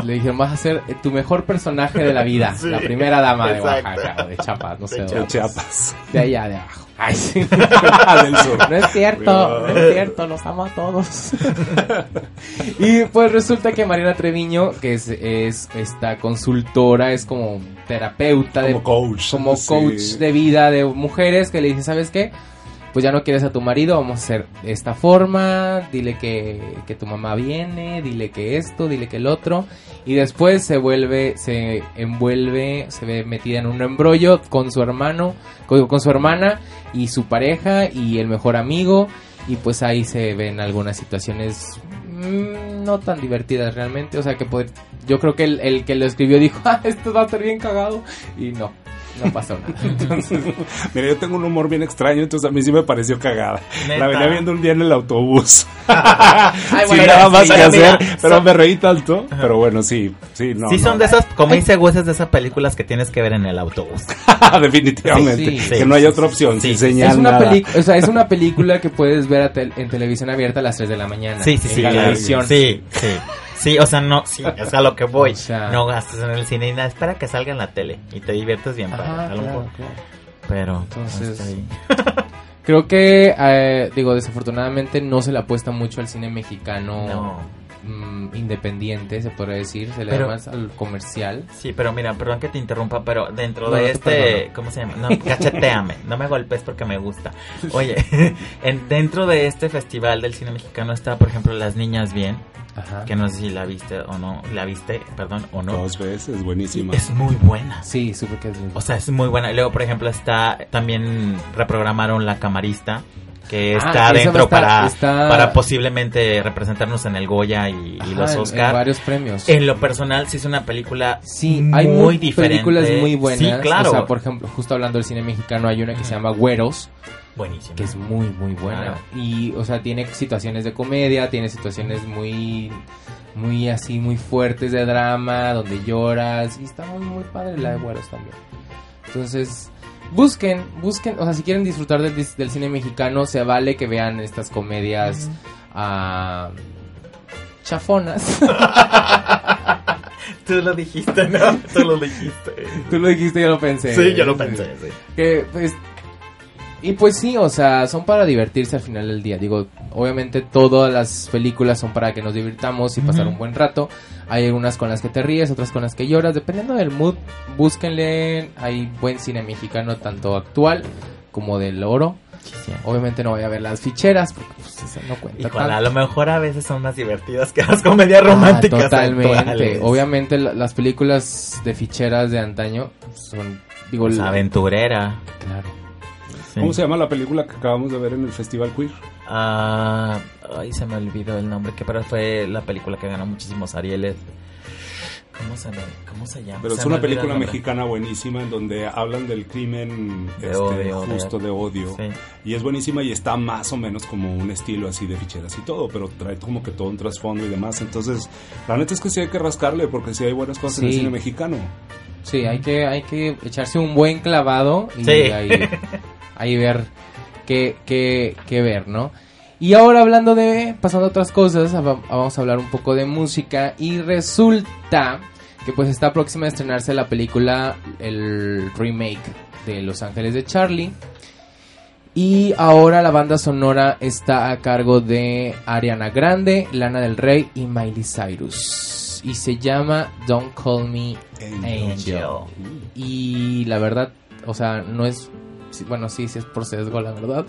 Le dijeron, vas a ser eh, tu mejor personaje de la vida. Sí. La primera dama de. Oaxaca o de Chiapas, no sé. De dónde. De Chiapas. De allá, de abajo. Ay, sí. Del sur. No es cierto, no es cierto, los amo a todos. y pues resulta que Mariana Treviño, que es, es esta consultora, es como terapeuta, de, Como coach. como sí. coach de vida de mujeres, que le dice, ¿sabes qué? Pues ya no quieres a tu marido, vamos a hacer de esta forma, dile que, que tu mamá viene, dile que esto, dile que el otro, y después se vuelve, se envuelve, se ve metida en un embrollo con su hermano, con, con su hermana y su pareja y el mejor amigo, y pues ahí se ven algunas situaciones mm, no tan divertidas realmente, o sea que pod- yo creo que el, el que lo escribió dijo, ah, esto va a estar bien cagado, y no, no pasó nada. Entonces, Mira, yo tengo un humor bien extraño, entonces a mí sí me pareció cagada. ¿Neta? La venía viendo un día en el autobús. Ay, Sin bueno, nada sí, más que pero mira, hacer, pero son- me reí tanto. Pero bueno, sí, sí, no. sí, no. son de esas, como dice Gus, es de esas películas que tienes que ver en el autobús. Definitivamente. Sí, sí, que sí, no hay sí, otra sí, opción, sí. sin señal, es una nada. película, o sea, es una película que puedes ver a tel- en televisión abierta a las 3 de la mañana. Sí, sí, en sí. Galavisión. Sí, sí. Sí, o sea, no, sí, es a lo que voy. O sea- no gastes en el cine y nada, espera que salga en la tele y te diviertes bien, Ajá, a lo claro. Pero, Entonces-. Creo que, eh, digo, desafortunadamente no se le apuesta mucho al cine mexicano No. mm, independiente, se podría decir, se le Pero- da más al comercial. Sí, pero mira, perdón que te interrumpa, pero dentro No, de no este. ¿cómo se llama? No, cacheteame, no me golpes porque me gusta. Oye, en, dentro de este festival del cine mexicano está, por ejemplo, Las Niñas Bien, Ajá. que no sé si la viste o no, la viste, perdón, o no. Dos veces, buenísima. Es muy buena. Sí, supe que es muy O sea, es muy buena. Y luego, por ejemplo, está, también reprogramaron La Camarista, que Ah, está esa va a dentro estar- para, está- para posiblemente representarnos en el Goya y, los Oscar. en varios premios. En lo personal, sí es una película Sí, muy hay muy diferente. películas muy buenas. Sí, claro. O sea, por ejemplo, justo hablando del cine mexicano, hay una que se llama Güeros, Buenísimo. que es muy, muy buena. Y, o sea, tiene situaciones de comedia, tiene situaciones muy, muy así, muy fuertes de drama, donde lloras. Y está muy, muy padre la de Güeros también. Entonces, busquen, busquen, o sea, si quieren disfrutar del, cine mexicano, se vale que vean estas comedias ah, chafonas. Tú lo dijiste, ¿no? Tú lo dijiste. Tú lo dijiste, yo lo pensé. Sí, yo lo pensé, sí. Que, pues, y pues sí, o sea, son para divertirse al final del día. Digo, obviamente todas las películas son para que nos divirtamos y pasar un buen rato. Hay algunas con las que te ríes, otras con las que lloras. Dependiendo del mood, búsquenle. Hay buen cine mexicano, tanto actual como del oro. Sí. Obviamente no voy a ver las ficheras, porque pues, eso no cuenta Híjole, a lo mejor a veces son más divertidas que las comedias Ah, románticas. totalmente. actuales. Obviamente la- las películas de ficheras de antaño son, digo, Pues, la- aventurera. claro. Sí. ¿Cómo se llama la película que acabamos de ver en el Festival Queer? Ah, ay, se me olvidó el nombre, que pero fue la película que ganó muchísimos Arieles. ¿Cómo se, me- cómo se llama? Pero Se es una película mexicana buenísima en donde hablan del crimen De este, odio, justo de, odio. Sí. Y es buenísima y está más o menos como un estilo así de ficheras y todo, pero trae como que todo un trasfondo y demás. Entonces, la neta es que sí hay que rascarle porque sí hay buenas cosas en el Sí. cine mexicano. Sí, hay que, hay que echarse un buen clavado y Sí. ahí, ahí ver qué, qué, qué ver, ¿no? Y ahora hablando de, pasando a otras cosas, vamos a hablar un poco de música y resulta que pues está próxima a estrenarse la película, el remake de Los Ángeles de Charlie. Y ahora la banda sonora está a cargo de Ariana Grande, Lana del Rey y Miley Cyrus. Y se llama Don't Call Me Angel. Y la verdad, o sea, no es. Bueno, sí, sí es por sesgo, la verdad.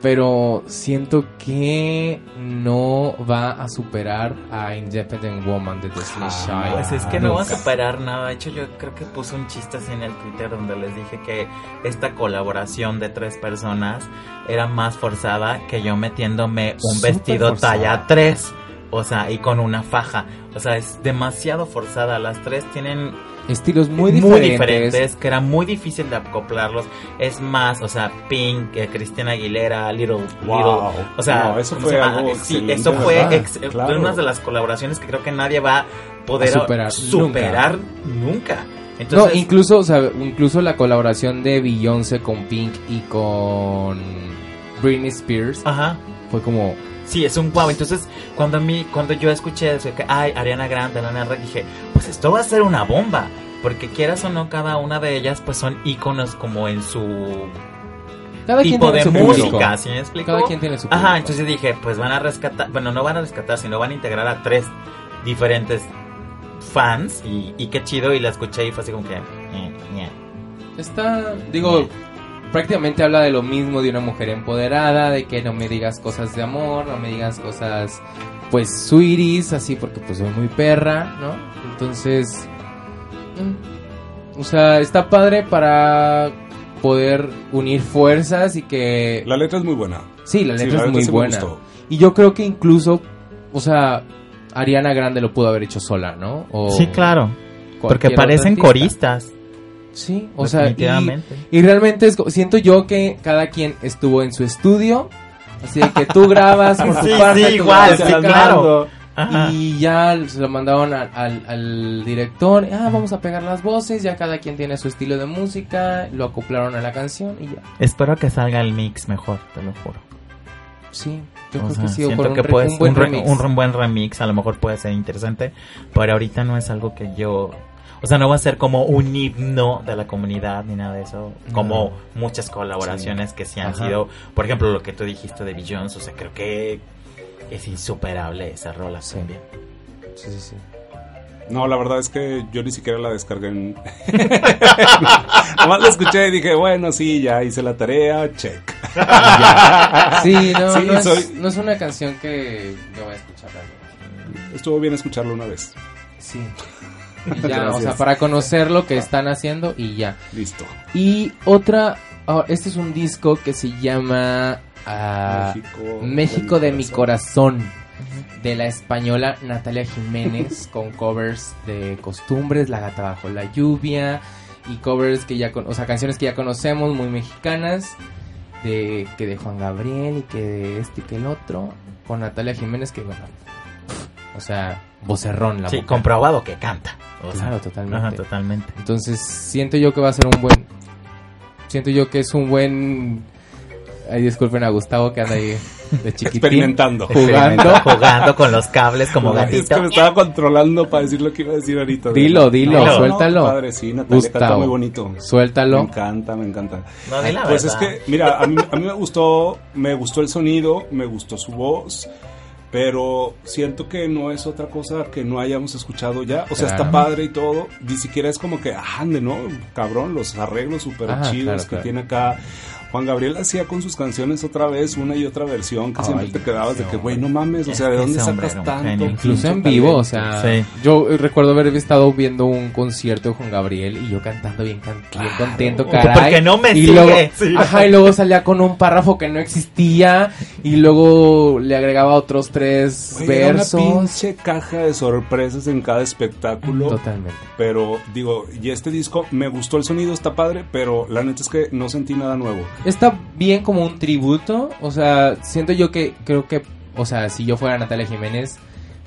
Pero siento que no va a superar a Independent Woman de Destiny Ah, Child. Pues es que no va a superar nada. De hecho, yo creo que puse un chiste así en el Twitter donde les dije que esta colaboración de tres personas era más forzada que yo metiéndome un vestido forzada. talla 3. O sea, y con una faja. O sea, es demasiado forzada. Las tres tienen Estilos muy muy diferentes. diferentes, que era muy difícil de acoplarlos. Es más, o sea, Pink, eh, Cristina Aguilera, Little, Wow. Little, o sea, No, eso ¿cómo fue algo sí, eso fue ¿verdad? ex- Claro. una de las colaboraciones que creo que nadie va a poder A superar, superar nunca. Entonces, no, incluso, o sea, incluso la colaboración de Beyoncé con Pink y con Britney Spears Ajá. fue como Sí, es un wow. Entonces, cuando a mí, cuando yo escuché eso, que, ay, Ariana Grande, Lana Rey, dije, pues esto va a ser una bomba. Porque quieras o no, cada una de ellas, pues son íconos como en su cada quien tipo tiene de su música, ¿sí me explico? Cada quien tiene su público. Ajá, entonces dije, pues van a rescatar, bueno, no van a rescatar, sino van a integrar a tres diferentes fans y, y qué chido y la escuché y fue así como que... eh, ñe. Está, digo, prácticamente habla de lo mismo de una mujer empoderada, de que no me digas cosas de amor, no me digas cosas, pues, sweeties, así, porque pues soy muy perra, ¿no? Entonces, mm, o sea, está padre para poder unir fuerzas y que... La letra es muy buena. Sí, la Sí, letra la es letra muy buena. gustó. Y yo creo que incluso, o sea, Ariana Grande lo pudo haber hecho sola, ¿no? O Sí, claro. Porque parecen coristas. Sí, o sea, y, y realmente es, siento yo que cada quien estuvo en su estudio, así que tú grabas por tu Sí, parte, sí, tú igual, grabas sí, claro. Ajá. Y ya se lo mandaron al, al, al director, ah, vamos a pegar las voces, ya cada quien tiene su estilo de música, lo acoplaron a la canción y ya. Espero que salga el mix mejor, te lo juro. Sí, yo O creo sea, que sí, siento que re- puede un ser buen un, re- remix. un buen remix a lo mejor puede ser interesante, pero ahorita no es algo que yo... O sea, no va a ser como un himno de la comunidad ni nada de eso, como muchas colaboraciones que sí han Ajá. sido, por ejemplo, lo que tú dijiste de Beyoncé, o sea, creo que es insuperable esa rola Sí. también. Sí, sí, sí. No, la verdad es que yo ni siquiera la descargué en... Nomás la escuché y dije, bueno, sí, ya hice la tarea, check. Sí, no, Sí, no, es, soy- no es una canción que yo voy a escuchar. Estuvo bien escucharlo una vez. Sí. Y ya, o sea, para conocer lo que están haciendo y ya. Listo. Y otra, ah, este es un disco que se llama ah, México, México de mi corazón, de la española Natalia Jiménez, con covers de Costumbres, La gata bajo la lluvia, y covers que ya, con, o sea, canciones que ya conocemos, muy mexicanas, de que de Juan Gabriel y que de este y que el otro, con Natalia Jiménez, que bueno, o sea, vocerrón la Sí, mujer. comprobado que canta. O sea, Claro, totalmente. Ajá, totalmente. Entonces, siento yo que va a ser un buen. Siento yo que es un buen. Ay, disculpen a Gustavo que anda ahí de chiquitín. Experimentando. Jugando. Jugando con los cables como Es que gatito. me estaba controlando para decir lo que iba a decir ahorita. Dilo, dilo, Dilo. suéltalo. padre, sí, Natalia canta Gustavo. muy bonito. Me Suéltalo. encanta, me encanta. No, di la Pues es que, mira, a mí, a mí me gustó, me gustó el sonido, me gustó su voz, pero siento que no es otra cosa que no hayamos escuchado ya. O sea, Claro. está padre y todo, ni siquiera es como que, ah, ande, ¿no? Cabrón, los arreglos súper chidos claro, que claro. tiene acá. Juan Gabriel hacía con sus canciones otra vez una y otra versión que Ay, siempre te quedabas de que, güey, no mames, o sea, ¿de dónde hombre sacas tanto? Incluso en vivo, o sea, Sí. yo recuerdo haber estado viendo un concierto de Juan Gabriel y yo cantando bien, can- bien contento, Porque caray. no me y sigue, luego, sí. ajá, y luego salía con un párrafo que no existía y luego le agregaba otros tres Güey, era una versos. pinche caja de sorpresas en cada espectáculo. Totalmente. Pero digo, y este disco me gustó el sonido, está padre, pero la neta es que no sentí nada nuevo. Está bien como un tributo, o sea, siento yo que creo que, o sea, si yo fuera Natalia Jiménez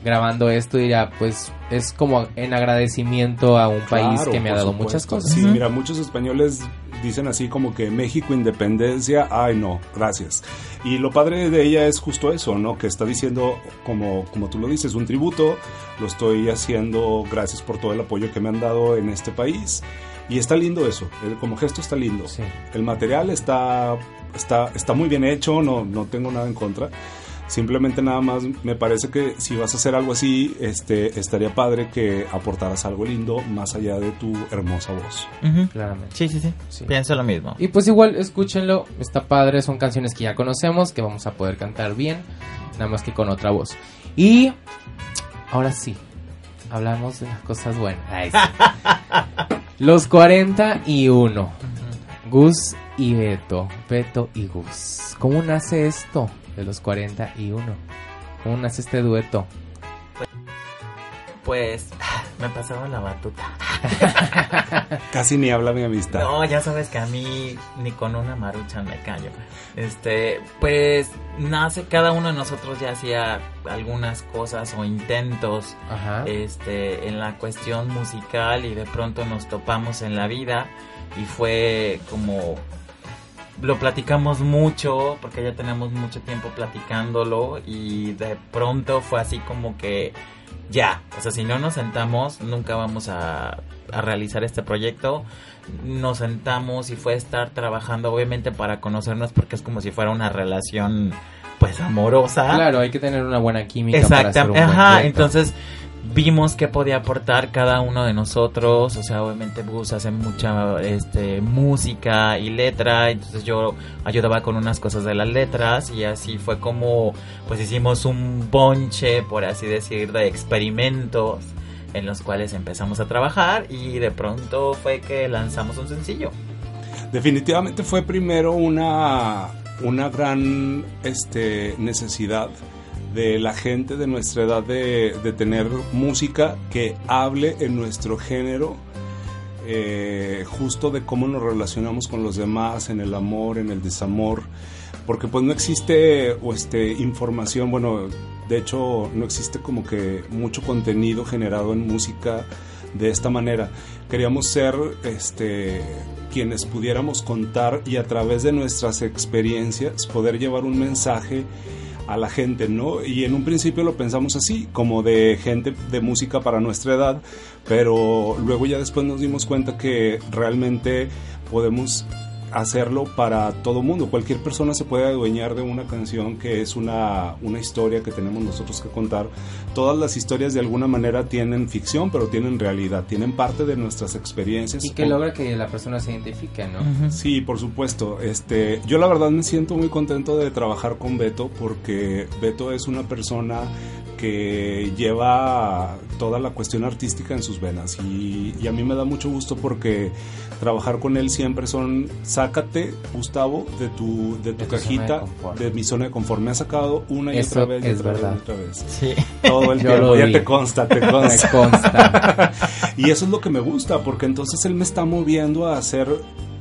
grabando esto diría, pues es como en agradecimiento a un país Claro, que me ha dado supuesto. muchas cosas. Sí, mira, muchos españoles dicen así como que México independencia, ay no, gracias. Y lo padre de ella es justo eso, ¿no? Que está diciendo, como, como tú lo dices, un tributo, lo estoy haciendo gracias por todo el apoyo que me han dado en este país. Y está lindo eso, el- como gesto está lindo. Sí. El material está, está, está muy bien hecho, no, no tengo nada en contra. Simplemente nada más me parece que si vas a hacer algo así, este, estaría padre que aportaras algo lindo más allá de tu hermosa voz. Ujú. Claramente. Sí, sí, sí, Sí. Pienso lo mismo. Y pues igual, escúchenlo, está padre, son canciones que ya conocemos, que vamos a poder cantar bien, nada más que con otra voz. Y ahora sí, hablamos de las cosas buenas. Ay, sí. Los 41, Gus y Beto, Beto y Gus. ¿Cómo nace esto de los 41? ¿Cómo nace este dueto? Pues me pasaron la batuta. Casi ni habla mi amistad. No, ya sabes que a mí ni con una marucha me callo. Este, pues nace cada uno de nosotros ya hacía algunas cosas o intentos Ajá. este en la cuestión musical y de pronto nos topamos en la vida y fue como lo platicamos mucho porque ya tenemos mucho tiempo platicándolo y de pronto fue así como que ya, o sea, si no nos sentamos nunca vamos a, a realizar este proyecto. Nos sentamos y fue estar trabajando obviamente para conocernos porque es como si fuera una relación pues amorosa. Claro, hay que tener una buena química Exactamente, ajá, entonces vimos qué podía aportar cada uno de nosotros, o sea, obviamente Gus hace mucha este música y letra, entonces yo ayudaba con unas cosas de las letras y así fue como pues hicimos un bonche, por así decir, de experimentos en los cuales empezamos a trabajar y de pronto fue que lanzamos un sencillo. Definitivamente fue primero una, una gran este, necesidad de la gente de nuestra edad de, de tener música que hable en nuestro género, eh, justo de cómo nos relacionamos con los demás, en el amor, en el desamor, porque pues no existe o este, información, bueno, de hecho no existe como que mucho contenido generado en música de esta manera. Queríamos ser este, quienes pudiéramos contar y a través de nuestras experiencias poder llevar un mensaje a la gente, ¿no? Y en un principio lo pensamos así, como de gente de música para nuestra edad, pero luego ya después nos dimos cuenta que realmente podemos hacerlo para todo mundo. Cualquier persona se puede adueñar de una canción que es una, una historia que tenemos nosotros que contar. Todas las historias de alguna manera tienen ficción, pero tienen realidad, tienen parte de nuestras experiencias. Y que O- logra que la persona se identifique, ¿no? Sí, por supuesto. Este, yo la verdad me siento muy contento de trabajar con Beto porque Beto es una persona que lleva toda la cuestión artística en sus venas y, y a mí me da mucho gusto porque trabajar con él siempre son sácate Gustavo de tu de tu De tu zona de cajita de mi zona de confort me ha sacado una y Eso otra vez y es otra vez y verdad. otra vez Sí. todo el tiempo ya vi. te consta te Me consta consta. y eso es lo que me gusta, porque entonces él me está moviendo a hacer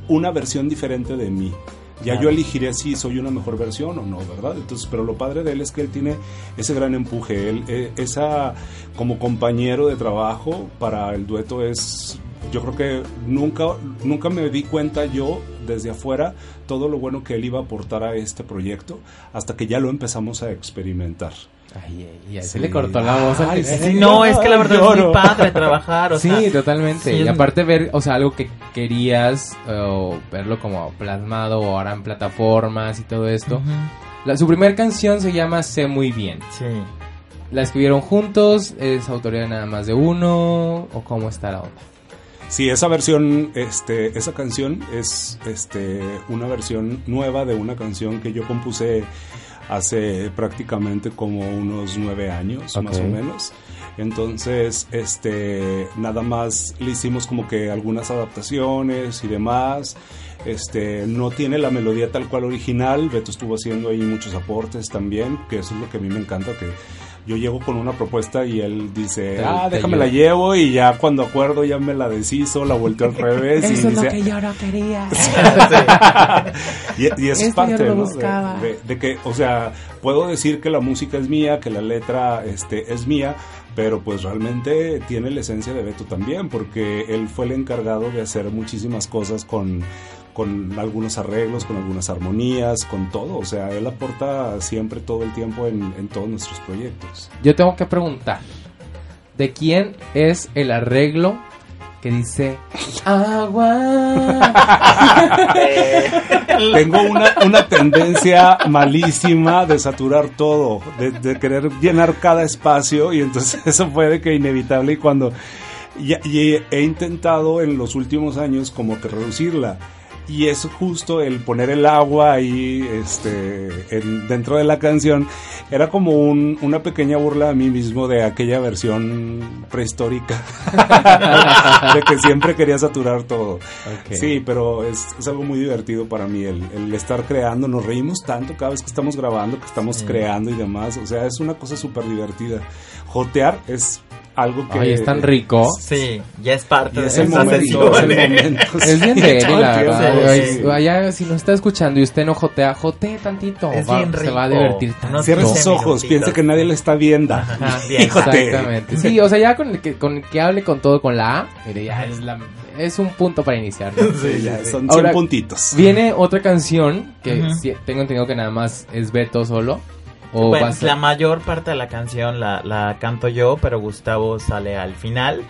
una versión diferente de mí. Ya Claro. yo elegiré si soy una mejor versión o no, ¿verdad? Entonces, pero lo padre de él es que él tiene ese gran empuje, él, eh, esa como compañero de trabajo para el dueto es, yo creo que nunca, nunca me di cuenta yo desde afuera todo lo bueno que él iba a aportar a este proyecto hasta que ya lo empezamos a experimentar. Ay, ay, ay, se Sí. le cortó la voz. al. Sí, no, es que la verdad es Lloro. muy padre trabajar, o sí, sea, totalmente. sí, y es- aparte ver, o sea, algo que querías eh, o verlo como plasmado o ahora en plataformas y todo esto. La- su primera canción se llama Sé muy bien. Sí. ¿La escribieron juntos? ¿Es autoría de nada más de uno? ¿O cómo está la onda? Sí, esa versión, este, esa canción es este, una versión nueva de una canción que yo compuse hace prácticamente como unos nueve años, más o menos. Entonces, este, nada más le hicimos como que algunas adaptaciones y demás. Este, no tiene la melodía tal cual original. Beto estuvo haciendo ahí muchos aportes también, que eso es lo que a mí me encanta, que yo llego con una propuesta y él dice, Te- ah, te déjame la llevo y ya cuando acuerdo ya me la deshizo, la volteo al revés y dice, yo no quería. y, y eso es Esto parte yo lo ¿no? de, de- de que, o sea, puedo decir que la música es mía, que la letra este, es mía, pero pues realmente tiene la esencia de Beto también, porque él fue el encargado de hacer muchísimas cosas con, con algunos arreglos, con algunas armonías, con todo. O sea, él aporta siempre todo el tiempo en, en todos nuestros proyectos. Yo tengo que preguntar, ¿de quién es el arreglo que dice agua? Tengo una, una tendencia malísima de saturar todo, de, de querer llenar cada espacio y entonces eso puede que inevitable y cuando y, y he intentado en los últimos años como que reducirla y es justo el poner el agua ahí este en- dentro de la canción era como un- una pequeña burla a mí mismo de aquella versión prehistórica de que siempre quería saturar todo. Sí, pero es, es algo muy divertido para mí el, el estar creando. Nos reímos tanto cada vez que estamos grabando, que estamos Sí. creando y demás. O sea, es una cosa súper divertida. Jotear es algo que... Ay, es tan rico. Sí, ya es parte de es el momento, es el momento. Es bien todo el la verdad. sí. Si nos está escuchando y usted no jotea, jotee tantito. Es Va- bien Se va a rico. divertir tanto. Cierre sus 15 ojos, piense que nadie le está viendo. Ajá, bien. Exactamente. Sí, o sea, ya con el que, con el que hable con todo con la A, mire, ya es, la, es un punto para iniciar. ¿no? Sí, ya, son 100 Ahora, puntitos. Viene otra canción que Ujú. sí- tengo entendido que nada más es Beto solo. O a ser- la mayor parte de la canción la, la canto yo, pero Gustavo sale al final.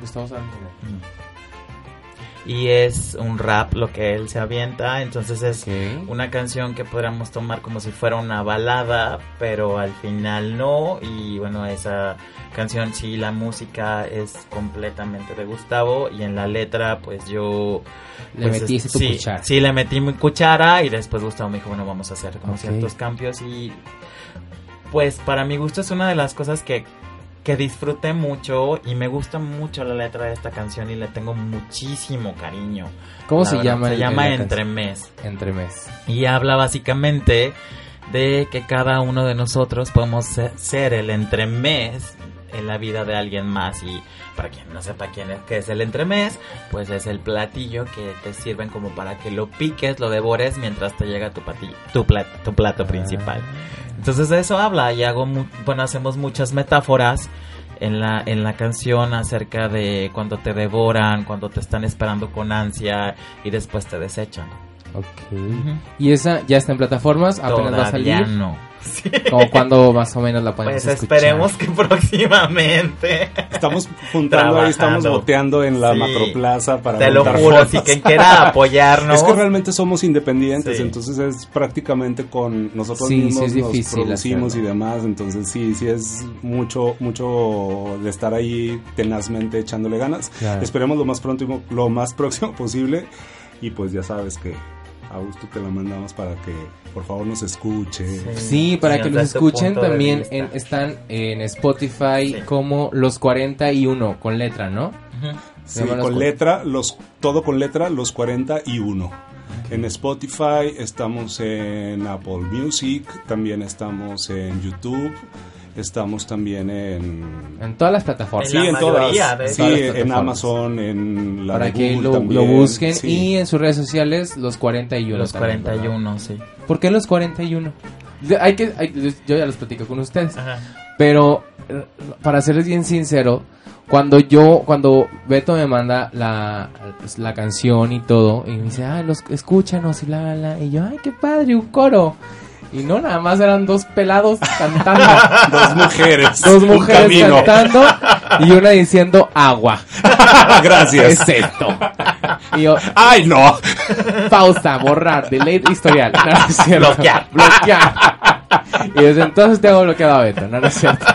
Gustavo Sánchez. Y es un rap lo que él se avienta. Entonces es una canción que podríamos tomar como si fuera una balada, pero al final no. Y bueno, esa canción sí, la música es completamente de Gustavo. Y en la letra, pues yo. Le pues, metiste tu sí, cuchara. Sí, le metí mi cuchara. Y después Gustavo me dijo, bueno, vamos a hacer como ciertos cambios. Y pues para mi gusto es una de las cosas que que disfruté mucho y me gusta mucho la letra de esta canción y le tengo muchísimo cariño. ¿Cómo La se verdad, llama? Se llama la Entremés. Entremés. Y habla básicamente de que cada uno de nosotros podemos se- ser el entremés en la vida de alguien más y para quien no sepa quién es qué es el entremés, pues es el platillo que te sirven como para que lo piques, lo devores mientras te llega tu patillo, tu tu plato principal. Entonces de eso habla y hago mu- bueno, hacemos muchas metáforas en la en la canción acerca de cuando te devoran, cuando te están esperando con ansia y después te desechan. Ok. Y esa ya está en plataformas, apenas va a Todavía salir. no. Sí. Como cuando más o menos la podemos Pues escuchar. esperemos que próximamente. Estamos juntando ahí, estamos boteando en la Sí. macroplaza para Te lo juro, si quien quiera apoyarnos. Es que realmente somos independientes, Sí. entonces es prácticamente con nosotros Sí, sí mismos es nos producimos y demás, entonces sí, sí es mucho, mucho de estar ahí tenazmente echándole ganas. Claro. Esperemos lo más pronto, lo más próximo posible y pues ya sabes que a gusto te la mandamos para que por favor nos escuche. Sí, para Sí, que nos escuchen también en- están en Spotify Sí. como los 41 con letra, ¿no? Sí, los con cu- letra, los, todo con letra, los 41. En Spotify, estamos en Apple Music, también estamos en YouTube, estamos también en... En todas las plataformas. En Sí, la en todas. de Sí, todas en. Amazon, en la para de que Google lo, también, lo busquen sí. y en sus redes sociales los 41 Los también, ¿verdad? 41, sí. ¿Por qué los 41? De- Hay que hay- yo ya los platico con ustedes, Ajá. pero para serles bien sincero, cuando yo cuando Beto me manda la, la canción y todo y me dice, "Ah, los escúchanos" y la la", y yo, "Ay, qué padre, un coro." Y no, nada más eran dos pelados cantando. Dos mujeres. Dos mujeres cantando y una diciendo agua. Gracias. Es esto. Y yo, ¡Ay, no! pausa, borrar, delete historial. No, no es cierto. Bloquear. Bloquear. Y desde entonces tengo bloqueado a Beto, no, no es cierto.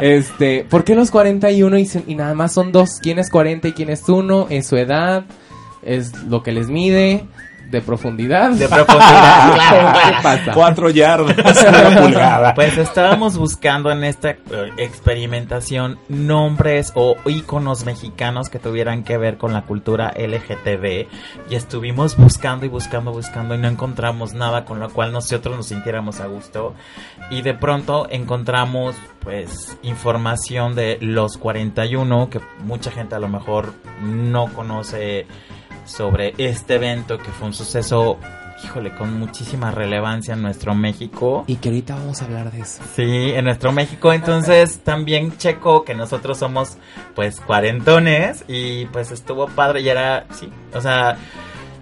Este, ¿por qué los 41 y, y nada más son dos? ¿Quién es 40 y quién es uno? ¿Es su edad? ¿Es lo que les mide? ¿De profundidad? De profundidad, claro. ¿Qué pasa? Cuatro yardas, una pulgada. Pues estábamos buscando en esta eh, experimentación nombres o íconos mexicanos que tuvieran que ver con la cultura LGTB y estuvimos buscando y buscando, buscando y no encontramos nada con lo cual nosotros nos sintiéramos a gusto y de pronto encontramos pues información de los 41 que mucha gente a lo mejor no conoce sobre este evento que fue un suceso híjole con muchísima relevancia en nuestro México Y que ahorita vamos a hablar de eso. Sí, en nuestro México, entonces también checo que nosotros somos pues cuarentones y pues estuvo padre y era, sí, o sea,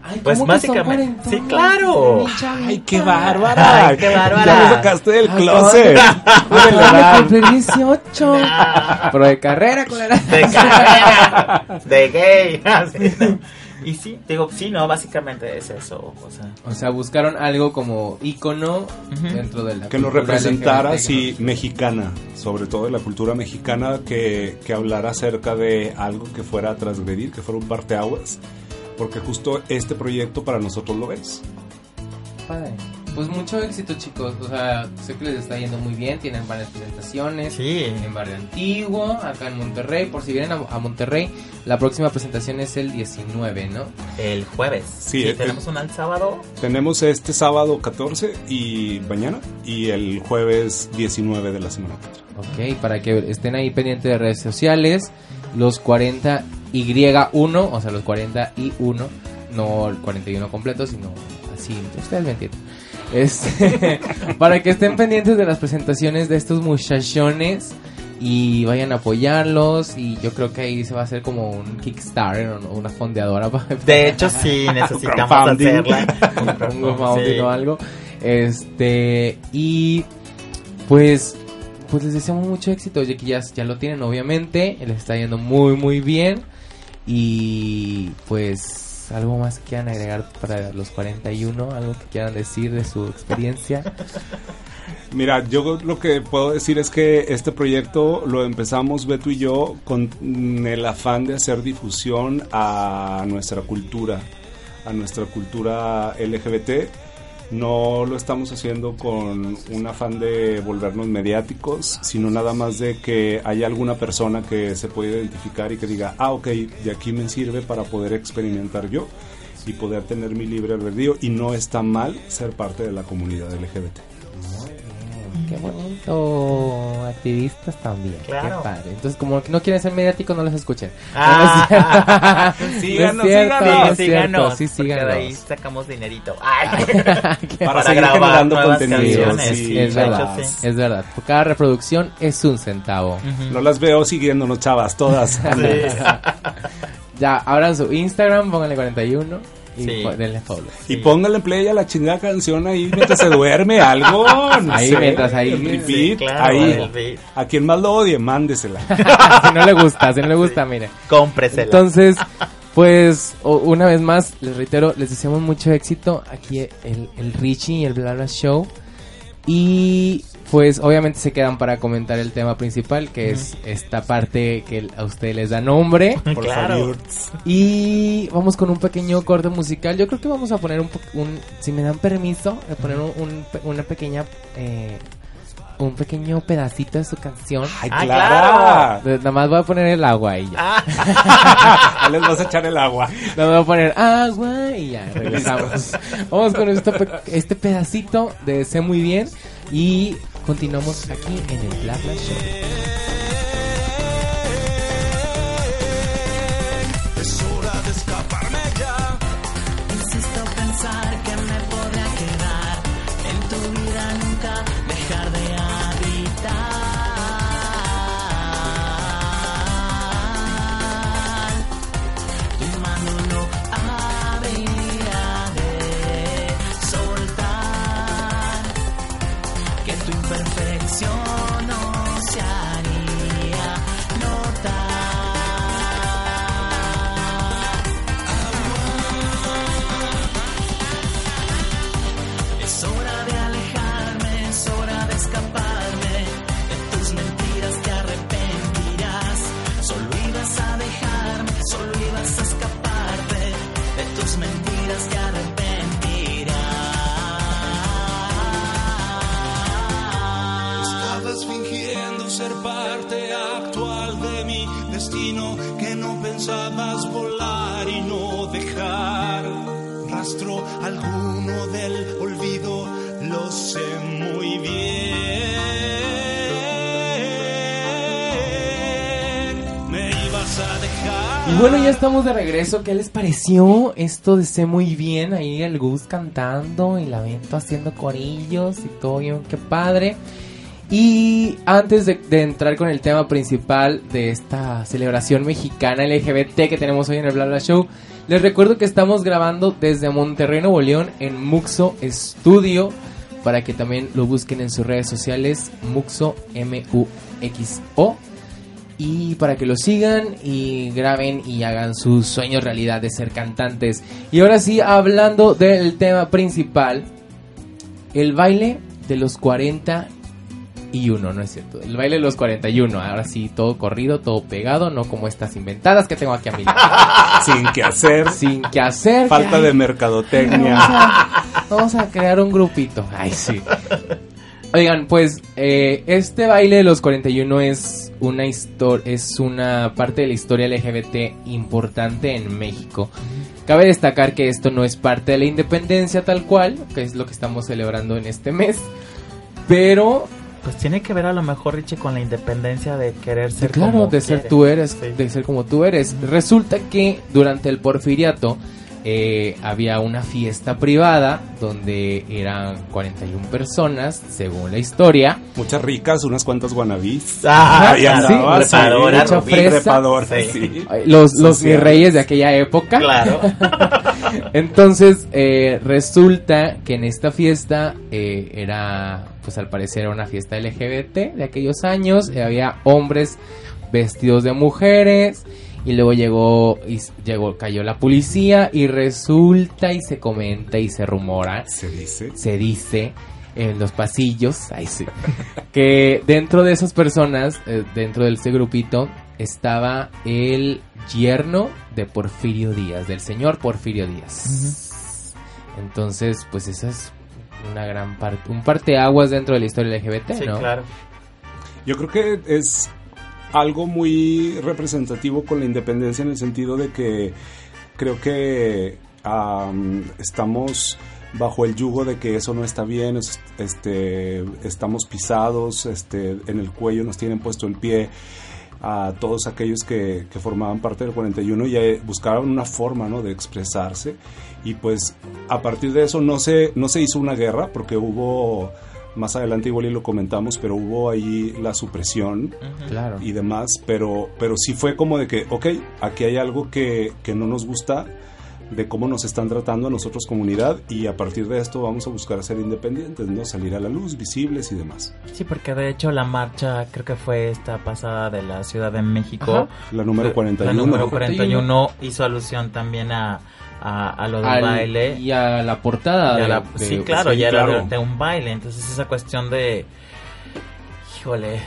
Ay, Pues ¿cómo que son básicamente- sí, claro. ¡Ay, qué bárbara! Ay, qué bárbara. Ya me sacaste del Ay, closet. Acabo de cumplir 18. Pero de carrera, culera. de carrera, de gay, así, ¿no? Y sí, digo, sí, no, básicamente es eso, o sea, O sea, buscaron algo como ícono Ujú. dentro de la que nos cultura representara LGBT, sí mexicana, sobre todo de la cultura mexicana, que, que hablara acerca de algo que fuera a transgredir, que fuera un parteaguas, porque justo este proyecto para nosotros lo es. Padre. Pues mucho éxito, chicos. O sea, sé que les está yendo muy bien. Tienen varias presentaciones. Sí. En Barrio Antiguo, acá en Monterrey. Por si vienen a, a Monterrey, la próxima presentación es el 19, ¿no? El jueves. Sí, Sí, el- tenemos una el sábado. Tenemos este sábado 14 y mañana y el jueves 19 de la semana que entra. Ok, para que estén ahí pendientes de redes sociales. Los 40Y1, o sea, los 40 y 1, no el 41 completo, sino así, ustedes me entienden. Este, para que estén pendientes de las presentaciones de estos muchachones y vayan a apoyarlos. Y yo creo que ahí se va a hacer como un Kickstarter o una fondeadora para De hecho, sí, necesitamos hacerla. un Sí. o algo. Este, y pues, pues les deseamos mucho éxito. Ya que ya, ya lo tienen, obviamente. Les está yendo muy, muy bien. Y pues, algo más que quieran agregar para los 41, algo que quieran decir de su experiencia. Mira, yo lo que puedo decir es que este proyecto lo empezamos Beto y yo con el afán de hacer difusión a nuestra cultura, a nuestra cultura LGBT. No lo estamos haciendo con un afán de volvernos mediáticos, sino nada más de que haya alguna persona que se pueda identificar y que diga, ah, ok, de aquí me sirve para poder experimentar yo y poder tener mi libre albedrío y no está mal ser parte de la comunidad LGBT. Qué bonito. Activistas también. Claro. Qué padre. Entonces, como que no quieren ser mediáticos, no los escuchen. Ah, Síganos, No es cierto, síganos. no es sí, cierto, síganos. sí, ahí sacamos dinerito. Para, Para seguir grabar generando nuevas contenido. canciones, sí, sí, es de verdad, hecho, sí. es verdad. Por cada reproducción es un centavo. No las veo siguiéndonos, chavas, todas. Ya, abran su Instagram, pónganle 41 y Sí. denle follow. Y póngale play a la chingada canción ahí mientras se duerme, algo. no Ahí, sé, mientras ahí- repeat, Sí, claro, ahí. A quien más lo odie, mándesela. si no le gusta, si no le gusta, mire. Cómpresela. Entonces, pues, una vez más, les reitero, les deseamos mucho éxito. Aquí el, el Richie y el Blabla Show. Y pues obviamente se quedan para comentar el tema principal, que es esta parte que a ustedes les da nombre. Por claro. favor. Y vamos con un pequeño corte musical. Yo creo que vamos a poner un, un si me dan permiso, de poner un, un pe- una pequeña, eh, un pequeño pedacito de su canción. Ay, Ah, claro. Nada más voy a poner el agua y ya. Ah, Ya les vas a echar el agua. Nada más voy a poner agua y ya, regresamos. vamos con este, pe- este pedacito de Sé Muy Bien y continuamos aquí en el Bla Bla Show. Insisto pensar que me podrá Bueno, ya estamos de regreso. ¿Qué les pareció esto de Sé Muy Bien? Ahí el Gus cantando y la Vento haciendo corillos y todo bien, qué padre. Y antes de, de entrar con el tema principal de esta celebración mexicana LGBT que tenemos hoy en el Bla Bla Show, les recuerdo que estamos grabando desde Monterrey, Nuevo León, en Muxo Studio, para que también lo busquen en sus redes sociales, Muxo, M-U-X-O y para que lo sigan y graben y hagan sus sueños realidad de ser cantantes. Y ahora sí, hablando del tema principal, el baile de los 40 41, no es cierto. El baile de los 41, ahora sí, todo corrido, todo pegado, no como estas inventadas que tengo aquí a mi lado. Sin que hacer, Sin que hacer. falta de Vamos mercadotecnia. a, vamos a crear un grupito. Ay, sí. Oigan, pues eh, este baile de los 41 es una es una parte de la historia LGBT importante en México. Cabe destacar que esto no es parte de la independencia tal cual, que es lo que estamos celebrando en este mes, pero Pues tiene que ver a lo mejor, Richie, con la independencia de querer ser claro, como de ser quieres. tú eres, Sí. de ser como tú eres. Resulta que durante el porfiriato eh, había una fiesta privada donde eran 41 personas, según la historia. Muchas ricas, unas cuantas guanabís. Ah, sí, trepadora, mucha rubí, fresa. trepadora, Sí. sí. Ay, Los, los Sociales. reyes de aquella época. Claro. Entonces, eh, resulta que en esta fiesta eh, era, pues al parecer era una fiesta LGBT de aquellos años. había hombres vestidos de mujeres. Y luego llegó, y llegó, cayó la policía. Y resulta y se comenta y se rumora Se dice. se dice en los pasillos ay, sí, que dentro de esas personas, eh, dentro de ese grupito, estaba el yerno de Porfirio Díaz, del señor Porfirio Díaz. Entonces, pues esa es una gran parte, un parteaguas dentro de la historia LGBT, Sí, ¿no? claro. Yo creo que es algo muy representativo con la independencia en el sentido de que creo que am, estamos bajo el yugo de que eso no está bien, es- este, estamos pisados, este, en el cuello nos tienen puesto el pie a todos aquellos que, que formaban parte del 41 y eh, buscaban una forma ¿no? de expresarse y pues a partir de eso no se, no se hizo una guerra porque hubo más adelante igual y lo comentamos pero hubo ahí la supresión Claro. y demás pero pero sí fue como de que ok aquí hay algo que, que no nos gusta de cómo nos están tratando a nosotros comunidad y a partir de esto vamos a buscar ser independientes no salir a la luz visibles y demás Sí, porque de hecho la marcha creo que fue esta pasada de la Ciudad de México. Ajá. la número 41 La número 41 hizo alusión también a, a, a lo del Al- baile. y a la portada de- la- de- sí, claro, sí, ya era claro. de, de un baile. Entonces esa cuestión de, híjole,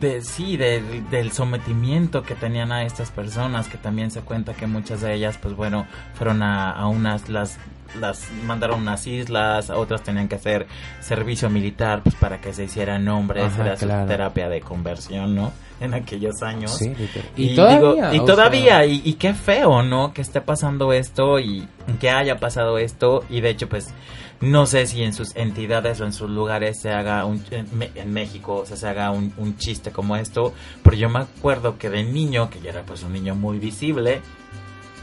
de sí, de- del sometimiento que tenían a estas personas, que también se cuenta que muchas de ellas, pues bueno, fueron a, a unas, las las mandaron a unas islas, a otras tenían que hacer servicio militar pues para que se hicieran nombres, Ajá, era su claro. terapia de conversión, ¿no? En aquellos años. Sí. Y, Y, todavía. digo, y todavía, sea, y, y qué feo, ¿no? Que esté pasando esto y que haya pasado esto. Y de hecho, pues, no sé si en sus entidades o en sus lugares se haga un, en, México, o sea, se haga un, un chiste como esto. Pero yo me acuerdo que de niño, que yo era pues un niño muy visible,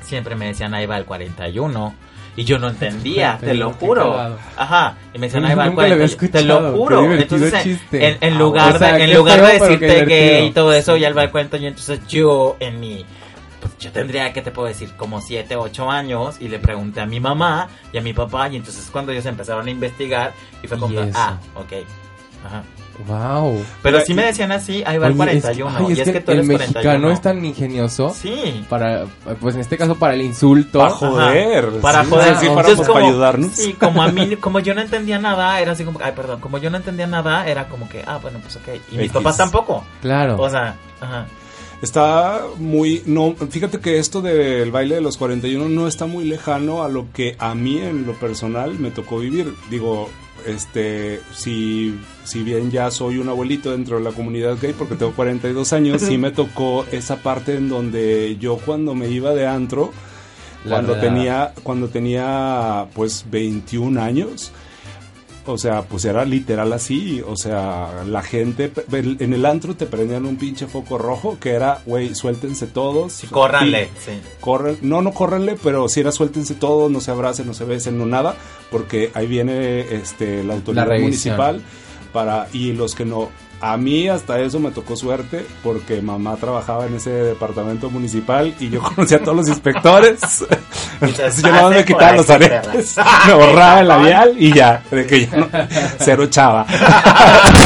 siempre me decían, ahí va el 41. Y yo no entendía, te lo 41, qué juro. Ajá. Y me decían, ahí va el Nunca lo había 41. Te lo juro. Entonces, en- en, Ah, lugar o sea, de, en lugar de decirte gay divertido. y todo eso, ya va el cuento. Y entonces yo, en mi. Pues yo tendría, que te puedo decir? Como 7, 8 años. Y le pregunté a mi mamá y a mi papá. Y entonces cuando ellos empezaron a investigar. Y fue como, ah, ok. Ajá. Wow. Pero sí me decían así, ahí va el Oye, es que- 41. ay, y es que, tú el eres mexicano 41. es tan ingenioso Sí. para, pues en este caso para el insulto. para joder Para sí, joder, sí, sí, para, pues, como- para ayudarnos Sí, como a mí, como yo no entendía nada, era así como, ay, perdón, como yo no entendía nada, era como que, ah, bueno, pues ok. Y mis papás tampoco. Claro. O sea, ajá. Está muy... no Fíjate que esto del baile de los 41 no está muy lejano a lo que a mí en lo personal me tocó vivir. Digo, este, si, si bien ya soy un abuelito dentro de la comunidad gay porque tengo 42 años, sí me tocó esa parte en donde yo cuando me iba de antro, La cuando verdad. tenía, cuando tenía pues 21 años, o sea, pues era literal así, o sea, la gente en el antro te prendían un pinche foco rojo que era, güey, suéltense todos. Sí, córranle. Sí. corren, no, no córrenle, pero si era suéltense todos, no se abracen, no se besen, no nada, porque ahí viene este la autoridad municipal para y los que no a mí hasta eso me tocó suerte porque mamá trabajaba en ese departamento municipal y yo conocía a todos los inspectores. Entonces yo nada más me "Pase por quitaba los aretes, me borraba el labial y ya, de que ya no, cero chava.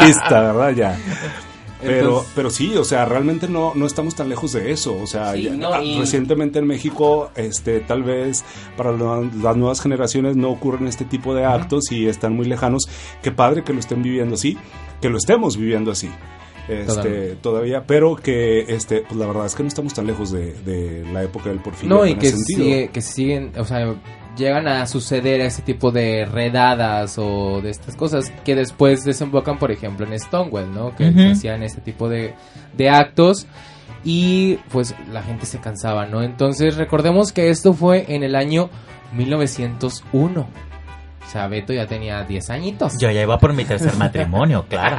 Lista, ¿verdad? Ya. Pero, Entonces- pero sí, o sea, realmente no, no estamos tan lejos de eso. O sea, Sí, ya- no, ah, y- recientemente en México, este, tal vez para lo- las nuevas generaciones no ocurren este tipo de actos y están muy lejanos. Qué padre que lo estén viviendo así. Que lo estemos viviendo así. Este, todavía, pero que este, pues la verdad es que no estamos tan lejos de, de la época del porfirio. No, y en que, sigue, que siguen, o sea, llegan a suceder ese tipo de redadas o de estas cosas que después desembocan, por ejemplo, en Stonewall, ¿no? Que hacían este tipo de, de actos y pues la gente se cansaba, ¿no? Entonces recordemos que esto fue en el año 1901. O sea, Beto ya tenía 10 añitos. Yo ya iba por mi tercer matrimonio, claro.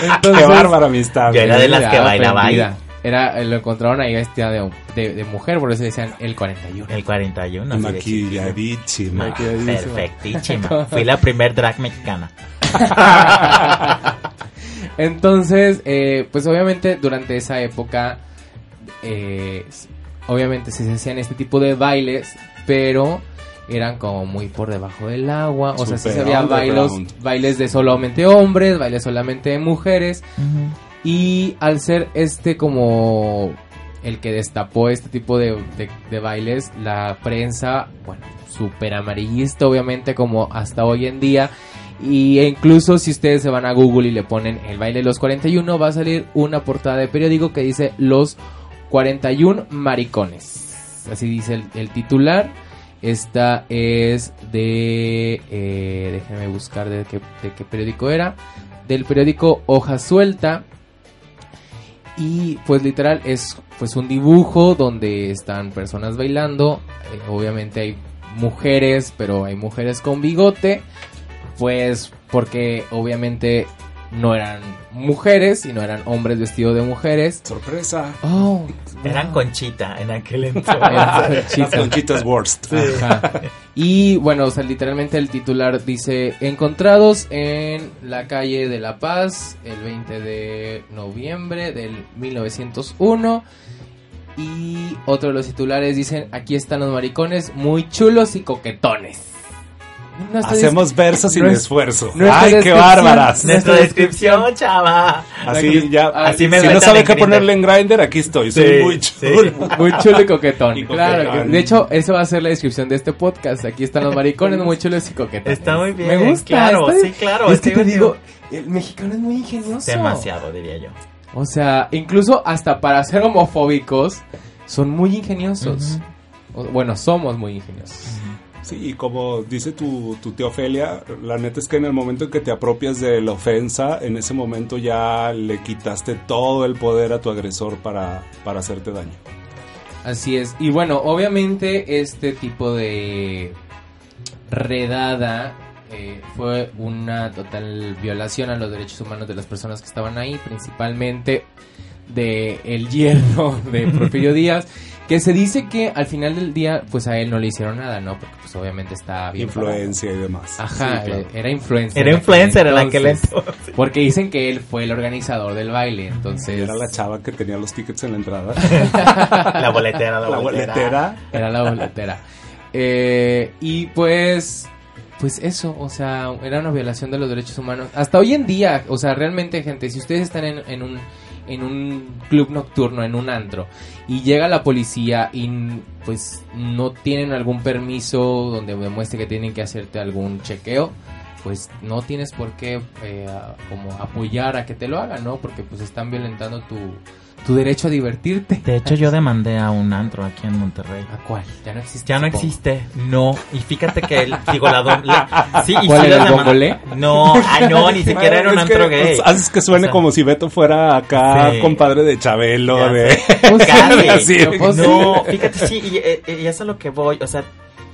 Entonces, Qué bárbara amistad. Yo era de las que bailaba ahí. Era, lo encontraron ahí vestida de, de, de mujer, por eso decían el 41. El 41. así de chiquito. Maquilladísima. Maquilladísima. Perfectísima. Fui la primer drag mexicana. Entonces, eh, pues obviamente durante esa época, eh, obviamente se hacían este tipo de bailes, pero eran como muy por debajo del agua. O sea, sí había bailos, bailes de solamente hombres, bailes solamente de mujeres. Y al ser este como el que destapó este tipo de, de- de bailes, la prensa, bueno, súper amarillista obviamente como hasta hoy en día. Y e incluso si ustedes se van a Google y le ponen el baile de los 41, va a salir una portada de periódico que dice los 41 maricones. Así dice el, el titular. Esta es de... Eh, déjenme buscar de qué, periódico era. Del periódico Hoja Suelta. Y pues literal es pues un dibujo donde están personas bailando. Eh, obviamente hay mujeres, pero hay mujeres con bigote. Pues porque obviamente no eran mujeres y no eran hombres vestidos de mujeres. Sorpresa. Oh, Eran Conchita en aquel entonces. conchitas. Conchitas Worst. Ajá. Y bueno, o sea, literalmente el titular dice encontrados en la calle de La Paz el 20 de noviembre del 1901. Y otro de los titulares dicen aquí están los maricones muy chulos y coquetones. Hacemos versos sin esfuerzo. ¡Ay, qué bárbaras! Nuestra descripción, chava. Así ya. Así me si no sabe qué Grindr. ponerle en Grinder, aquí estoy. Soy Sí, muy sí. chulo. Muy chulo y coquetón. Y Claro, coquetón. de hecho, eso va a ser la descripción de este podcast. Aquí están los maricones muy chulos y coquetones. Está muy bien, Me gusta. claro, está sí, claro, Es que te digo, el mexicano es muy ingenioso. Demasiado, diría yo. O sea, incluso hasta para ser homofóbicos, son muy ingeniosos. O- bueno, somos muy ingeniosos. Sí, y como dice tu, tu tía Ofelia, la neta es que en el momento en que te apropias de la ofensa, en ese momento ya le quitaste todo el poder a tu agresor para, para hacerte daño. Así es. Y bueno, obviamente este tipo de redada eh, fue una total violación a los derechos humanos de las personas que estaban ahí, principalmente de el yerno de Porfirio Díaz, que se dice que al final del día, pues a él no le hicieron nada, ¿no? Porque pues obviamente está bien. Influencia y demás. Ajá, Sí, claro. eh, era influencer. Era influencer en aquel entonces. Porque dicen que él fue el organizador del baile, entonces... Era la chava que tenía los tickets en la entrada. La boletera, la, la boletera. boletera. Era la boletera. Eh, y pues, pues eso, o sea, era una violación de los derechos humanos. Hasta hoy en día, o sea, realmente, gente, si ustedes están en, en un en un club nocturno, en un antro, y llega la policía y pues no tienen algún permiso donde demuestre que tienen que hacerte algún chequeo, pues no tienes por qué eh, como apoyar a que te lo hagan, ¿no? Porque pues están violentando tu, tu derecho a divertirte. De hecho, yo demandé a un antro aquí en Monterrey. ¿A cuál? Ya no existe. Ya no supongo. existe, no. Y fíjate que él, digo, la doble. Sí, y ¿Cuál sí era la el? No, ah, no, ni siquiera era un Es que, antro gay. pues, haces que suene O sea, como si Beto fuera acá Sí. compadre de Chabelo, Ya de... Pues Casi. Así. sí. No, fíjate, sí, y, eh, y eso es a lo que voy. O sea,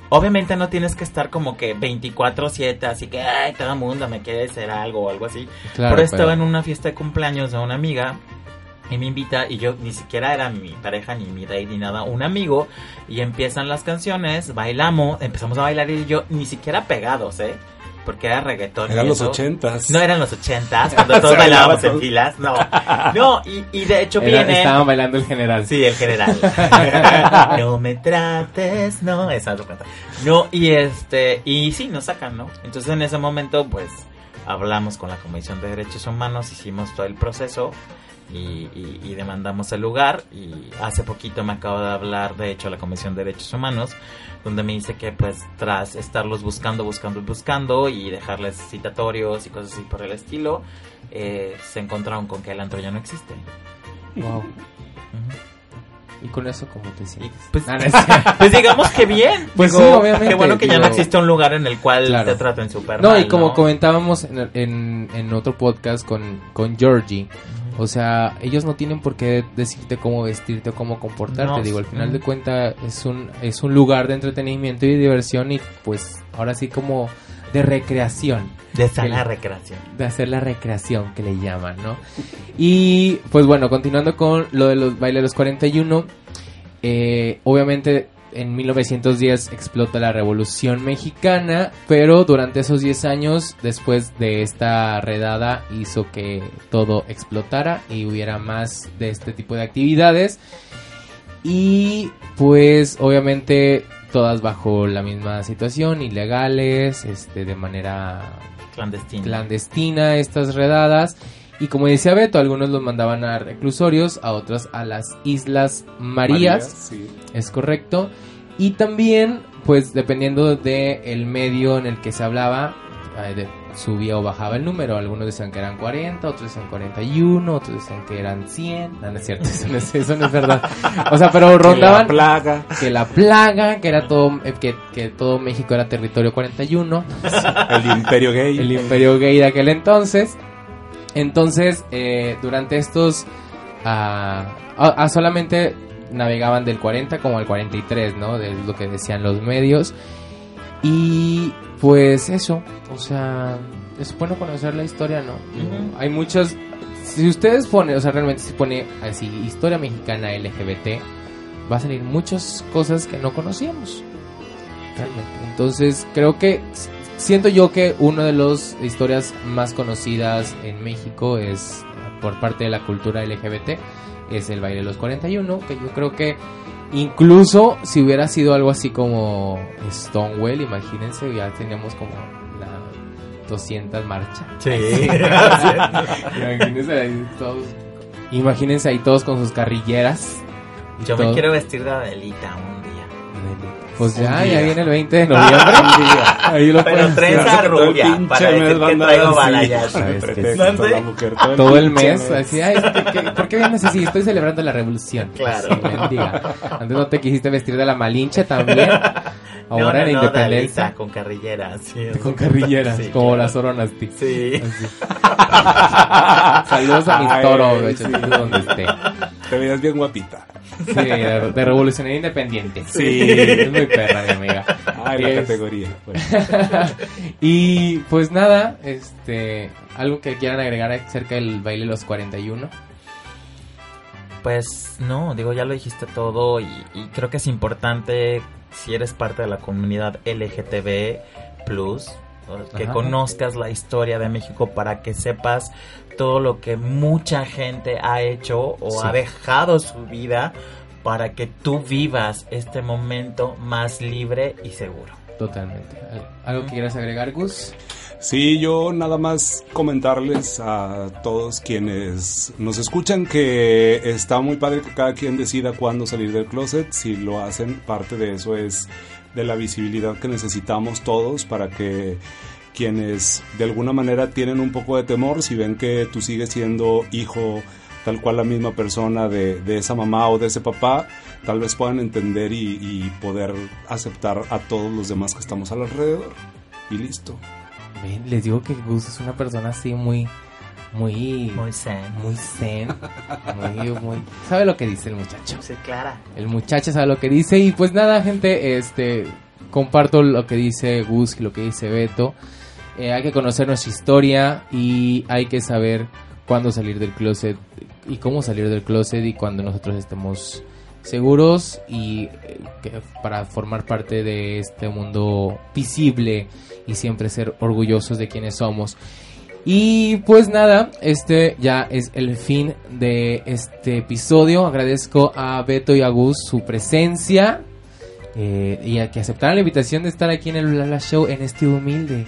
obviamente no tienes que estar como que 24-7, así que, ay, todo el mundo me quiere decir algo o algo así. Claro, pero estaba pero- en una fiesta de cumpleaños de una amiga y me invita y yo ni siquiera era mi pareja ni mi date ni nada, un amigo y empiezan las canciones, bailamos, empezamos a bailar y yo ni siquiera pegados, ¿eh? Porque era reggaetón. y Eran los eso. ochentas. No eran los ochentas, cuando todos bailábamos bailaban en filas, no. No, y, y de hecho Era- viene... estaban bailando el general. Sí, el general. no me trates, no, esa es otra cuenta. No, y este, y sí, nos sacan, ¿no? Entonces en ese momento, pues, hablamos con la Comisión de Derechos Humanos, hicimos todo el proceso y, y- y demandamos el lugar y hace poquito me acabo de hablar, de hecho, la Comisión de Derechos Humanos, donde me dice que pues tras estarlos buscando, buscando, buscando y dejarles citatorios y cosas así por el estilo, eh, se encontraron con que el antro ya no existe. Wow. ¿Y con eso cómo te Y, sientes? pues, Ah, no pues digamos que bien. Pues Digo, sí, obviamente, Qué bueno que ya no existe un lugar en el cual Claro. te traten súper No, mal, y como ¿no? comentábamos en, en, en otro podcast con, con Georgie, o sea, ellos no tienen por qué decirte cómo vestirte o cómo comportarte. No, Digo, al final mm. de cuentas es un, es un lugar de entretenimiento y diversión y pues ahora sí como de recreación. De sana El- recreación. de hacer la recreación que le llaman, ¿no? Y pues bueno, continuando con lo de los baileros 41, eh, obviamente en 1910 explota la Revolución Mexicana, pero durante esos 10 años después de esta redada hizo que todo explotara y hubiera más de este tipo de actividades. Y pues obviamente todas bajo la misma situación, ilegales, este, de manera Clandestina. clandestina estas redadas. Y como decía Beto, algunos los mandaban a reclusorios, a otros a las Islas Marías, sí. es correcto. Y también, pues dependiendo del el medio en el que se hablaba, eh, subía o bajaba el número. Algunos decían que eran 40, otros decían 41, otros decían que eran 100. No, no es cierto, eso no es, eso no es verdad. O sea, pero rondaban plaga. que la plaga, que era todo, eh, que, que todo México era territorio 41 El imperio gay. el imperio gay de aquel entonces. Entonces, eh, durante estos... ah, solamente navegaban del 40 como al 43, ¿no? De lo que decían los medios. Y pues eso, o sea, es bueno conocer la historia, ¿no? Hay muchas... Si ustedes ponen, o sea, realmente si pone así, historia mexicana LGBT, va a salir muchas cosas que no conocíamos. Realmente. Entonces, creo que siento yo que una de las historias más conocidas en México es por parte de la cultura LGBT es el baile de los 41, que yo creo que incluso si hubiera sido algo así como Stonewall, imagínense, ya teníamos como la 200 marchas. Sí. imagínense ahí todos imagínense ahí todos con sus carrilleras. Yo me quiero vestir de Adelita un día. Pues ya, ya viene el 20 de noviembre. Ahí lo Pero puedes trenza rubia para decir que traigo mujer, todo el mes, así, ay, ¿qué- qué- ¿por qué vienes así? Estoy celebrando la revolución. Claro. Antes no te quisiste vestir de la Malinche también. Ahora no, en independencia. Con carrilleras. Sí, con carrilleras, Sí, como claro. las Oronasti. Sí. Así. Saludos a mis Ay, toros, de hecho, sí. donde esté. Te veías bien guapita. Sí, de, de revolucionaria independiente. Sí. Es muy perra, mi amiga. Ay, la Es- categoría. Bueno. y pues nada, este, algo que quieran agregar acerca del baile de los 41. Pues no, digo, ya lo dijiste todo y, y creo que es importante si eres parte de la comunidad LGTB plus que Ajá. conozcas la historia de México para que sepas todo lo que mucha gente ha hecho o Sí. ha dejado su vida para que tú vivas este momento más libre y seguro. Totalmente. ¿Algo que quieras agregar, Gus? Sí, yo nada más comentarles a todos quienes nos escuchan que está muy padre que cada quien decida cuándo salir del closet. Si lo hacen, parte de eso es de la visibilidad que necesitamos todos para que quienes de alguna manera tienen un poco de temor, si ven que tú sigues siendo hijo tal cual la misma persona de, de esa mamá o de ese papá, tal vez puedan entender y, y poder aceptar a todos los demás que estamos alrededor. Y listo. Ven, les digo que Gus es una persona así muy, muy, Muy zen. muy zen, muy, muy, sabe lo que dice el muchacho. Sí, Clara. El muchacho sabe lo que dice y pues nada, gente, este, comparto lo que dice Gus y lo que dice Beto. Eh, hay que conocer nuestra historia y hay que saber cuándo salir del closet y cómo salir del closet y cuando nosotros estemos seguros y eh, que- para formar parte de este mundo visible y siempre ser orgullosos de quienes somos. Y pues nada, este ya es el fin de este episodio. Agradezco a Beto y a Gus su presencia eh, y a que aceptaran la invitación de estar aquí en el Lala Show en este humilde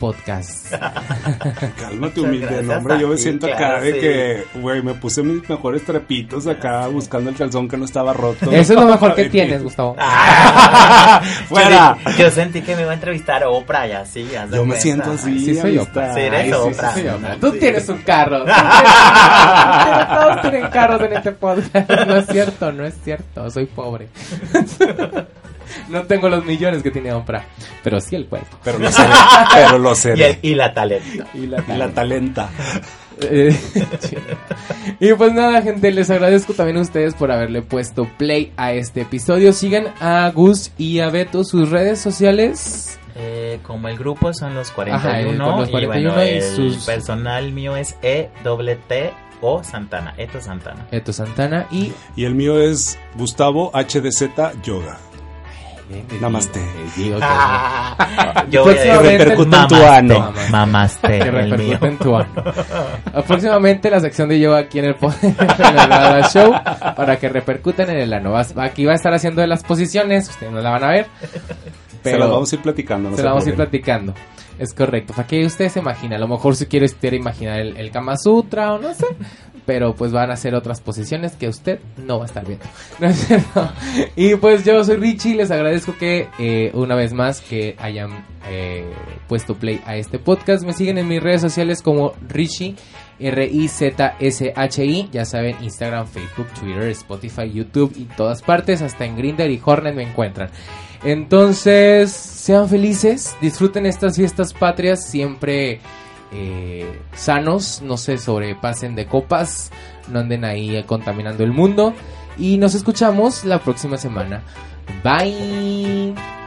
podcast. Cálmate, humilde, no, hombre. Yo me siento claro, acá de sí. que, güey, me puse mis mejores trapitos acá buscando el calzón que no estaba roto. Eso es lo mejor que tienes, Gustavo. Ah. ¡Fuera! Yo, yo sentí que me iba a entrevistar Oprah y así. Yo me siento así. Sí, soy amistad. Sí, eres Ay, Oprah. soy Oprah. Tú tienes un carro. Tú tienes- Todos tienen carros en este podcast. No es cierto, no es cierto. Soy pobre. No tengo los millones que tiene Oprah, pero sí el cuerpo. Pero lo seré. Pero lo Y, el- seré. y la talenta. Y la, Y la talenta. Eh, y pues nada, gente, les agradezco también a ustedes por haberle puesto play a este episodio. Sigan a Gus y a Beto sus redes sociales. Eh, como el grupo son los Ajá, eh, 41, los 41 y, bueno, y el sus- personal mío es E T O Santana, Eto Santana. Beto Santana y Y el mío es Gustavo HDZ Yoga. Namaste. Digo que- Yo voy a Próximamente decir, repercute en tu ano. Mamaste, que repercute en tu ano. Próximamente la sección de yoga aquí en el, en el show para que repercutan en el ano. Vas- Aquí va a estar haciendo de las posiciones, ustedes no la van a ver. se la vamos a ir platicando. no se la vamos a ir platicando. Es correcto. Para que ustedes se imaginen. A lo mejor si quiere usted imaginar el, el Kama Sutra o no sé. Pero pues van a ser otras posiciones que usted no va a estar viendo. ¿No es cierto? Y pues yo soy Richie. Les agradezco que eh, una vez más que hayan eh, puesto play a este podcast. Me siguen en mis redes sociales como Richie. R-I-Z-S-H-I, ya saben, Instagram, Facebook, Twitter, Spotify, YouTube y todas partes, hasta en Grindr y Hornet me encuentran. Entonces, sean felices, disfruten estas fiestas patrias siempre eh, sanos, no se sobrepasen de copas, no anden ahí contaminando el mundo y nos escuchamos la próxima semana. Bye.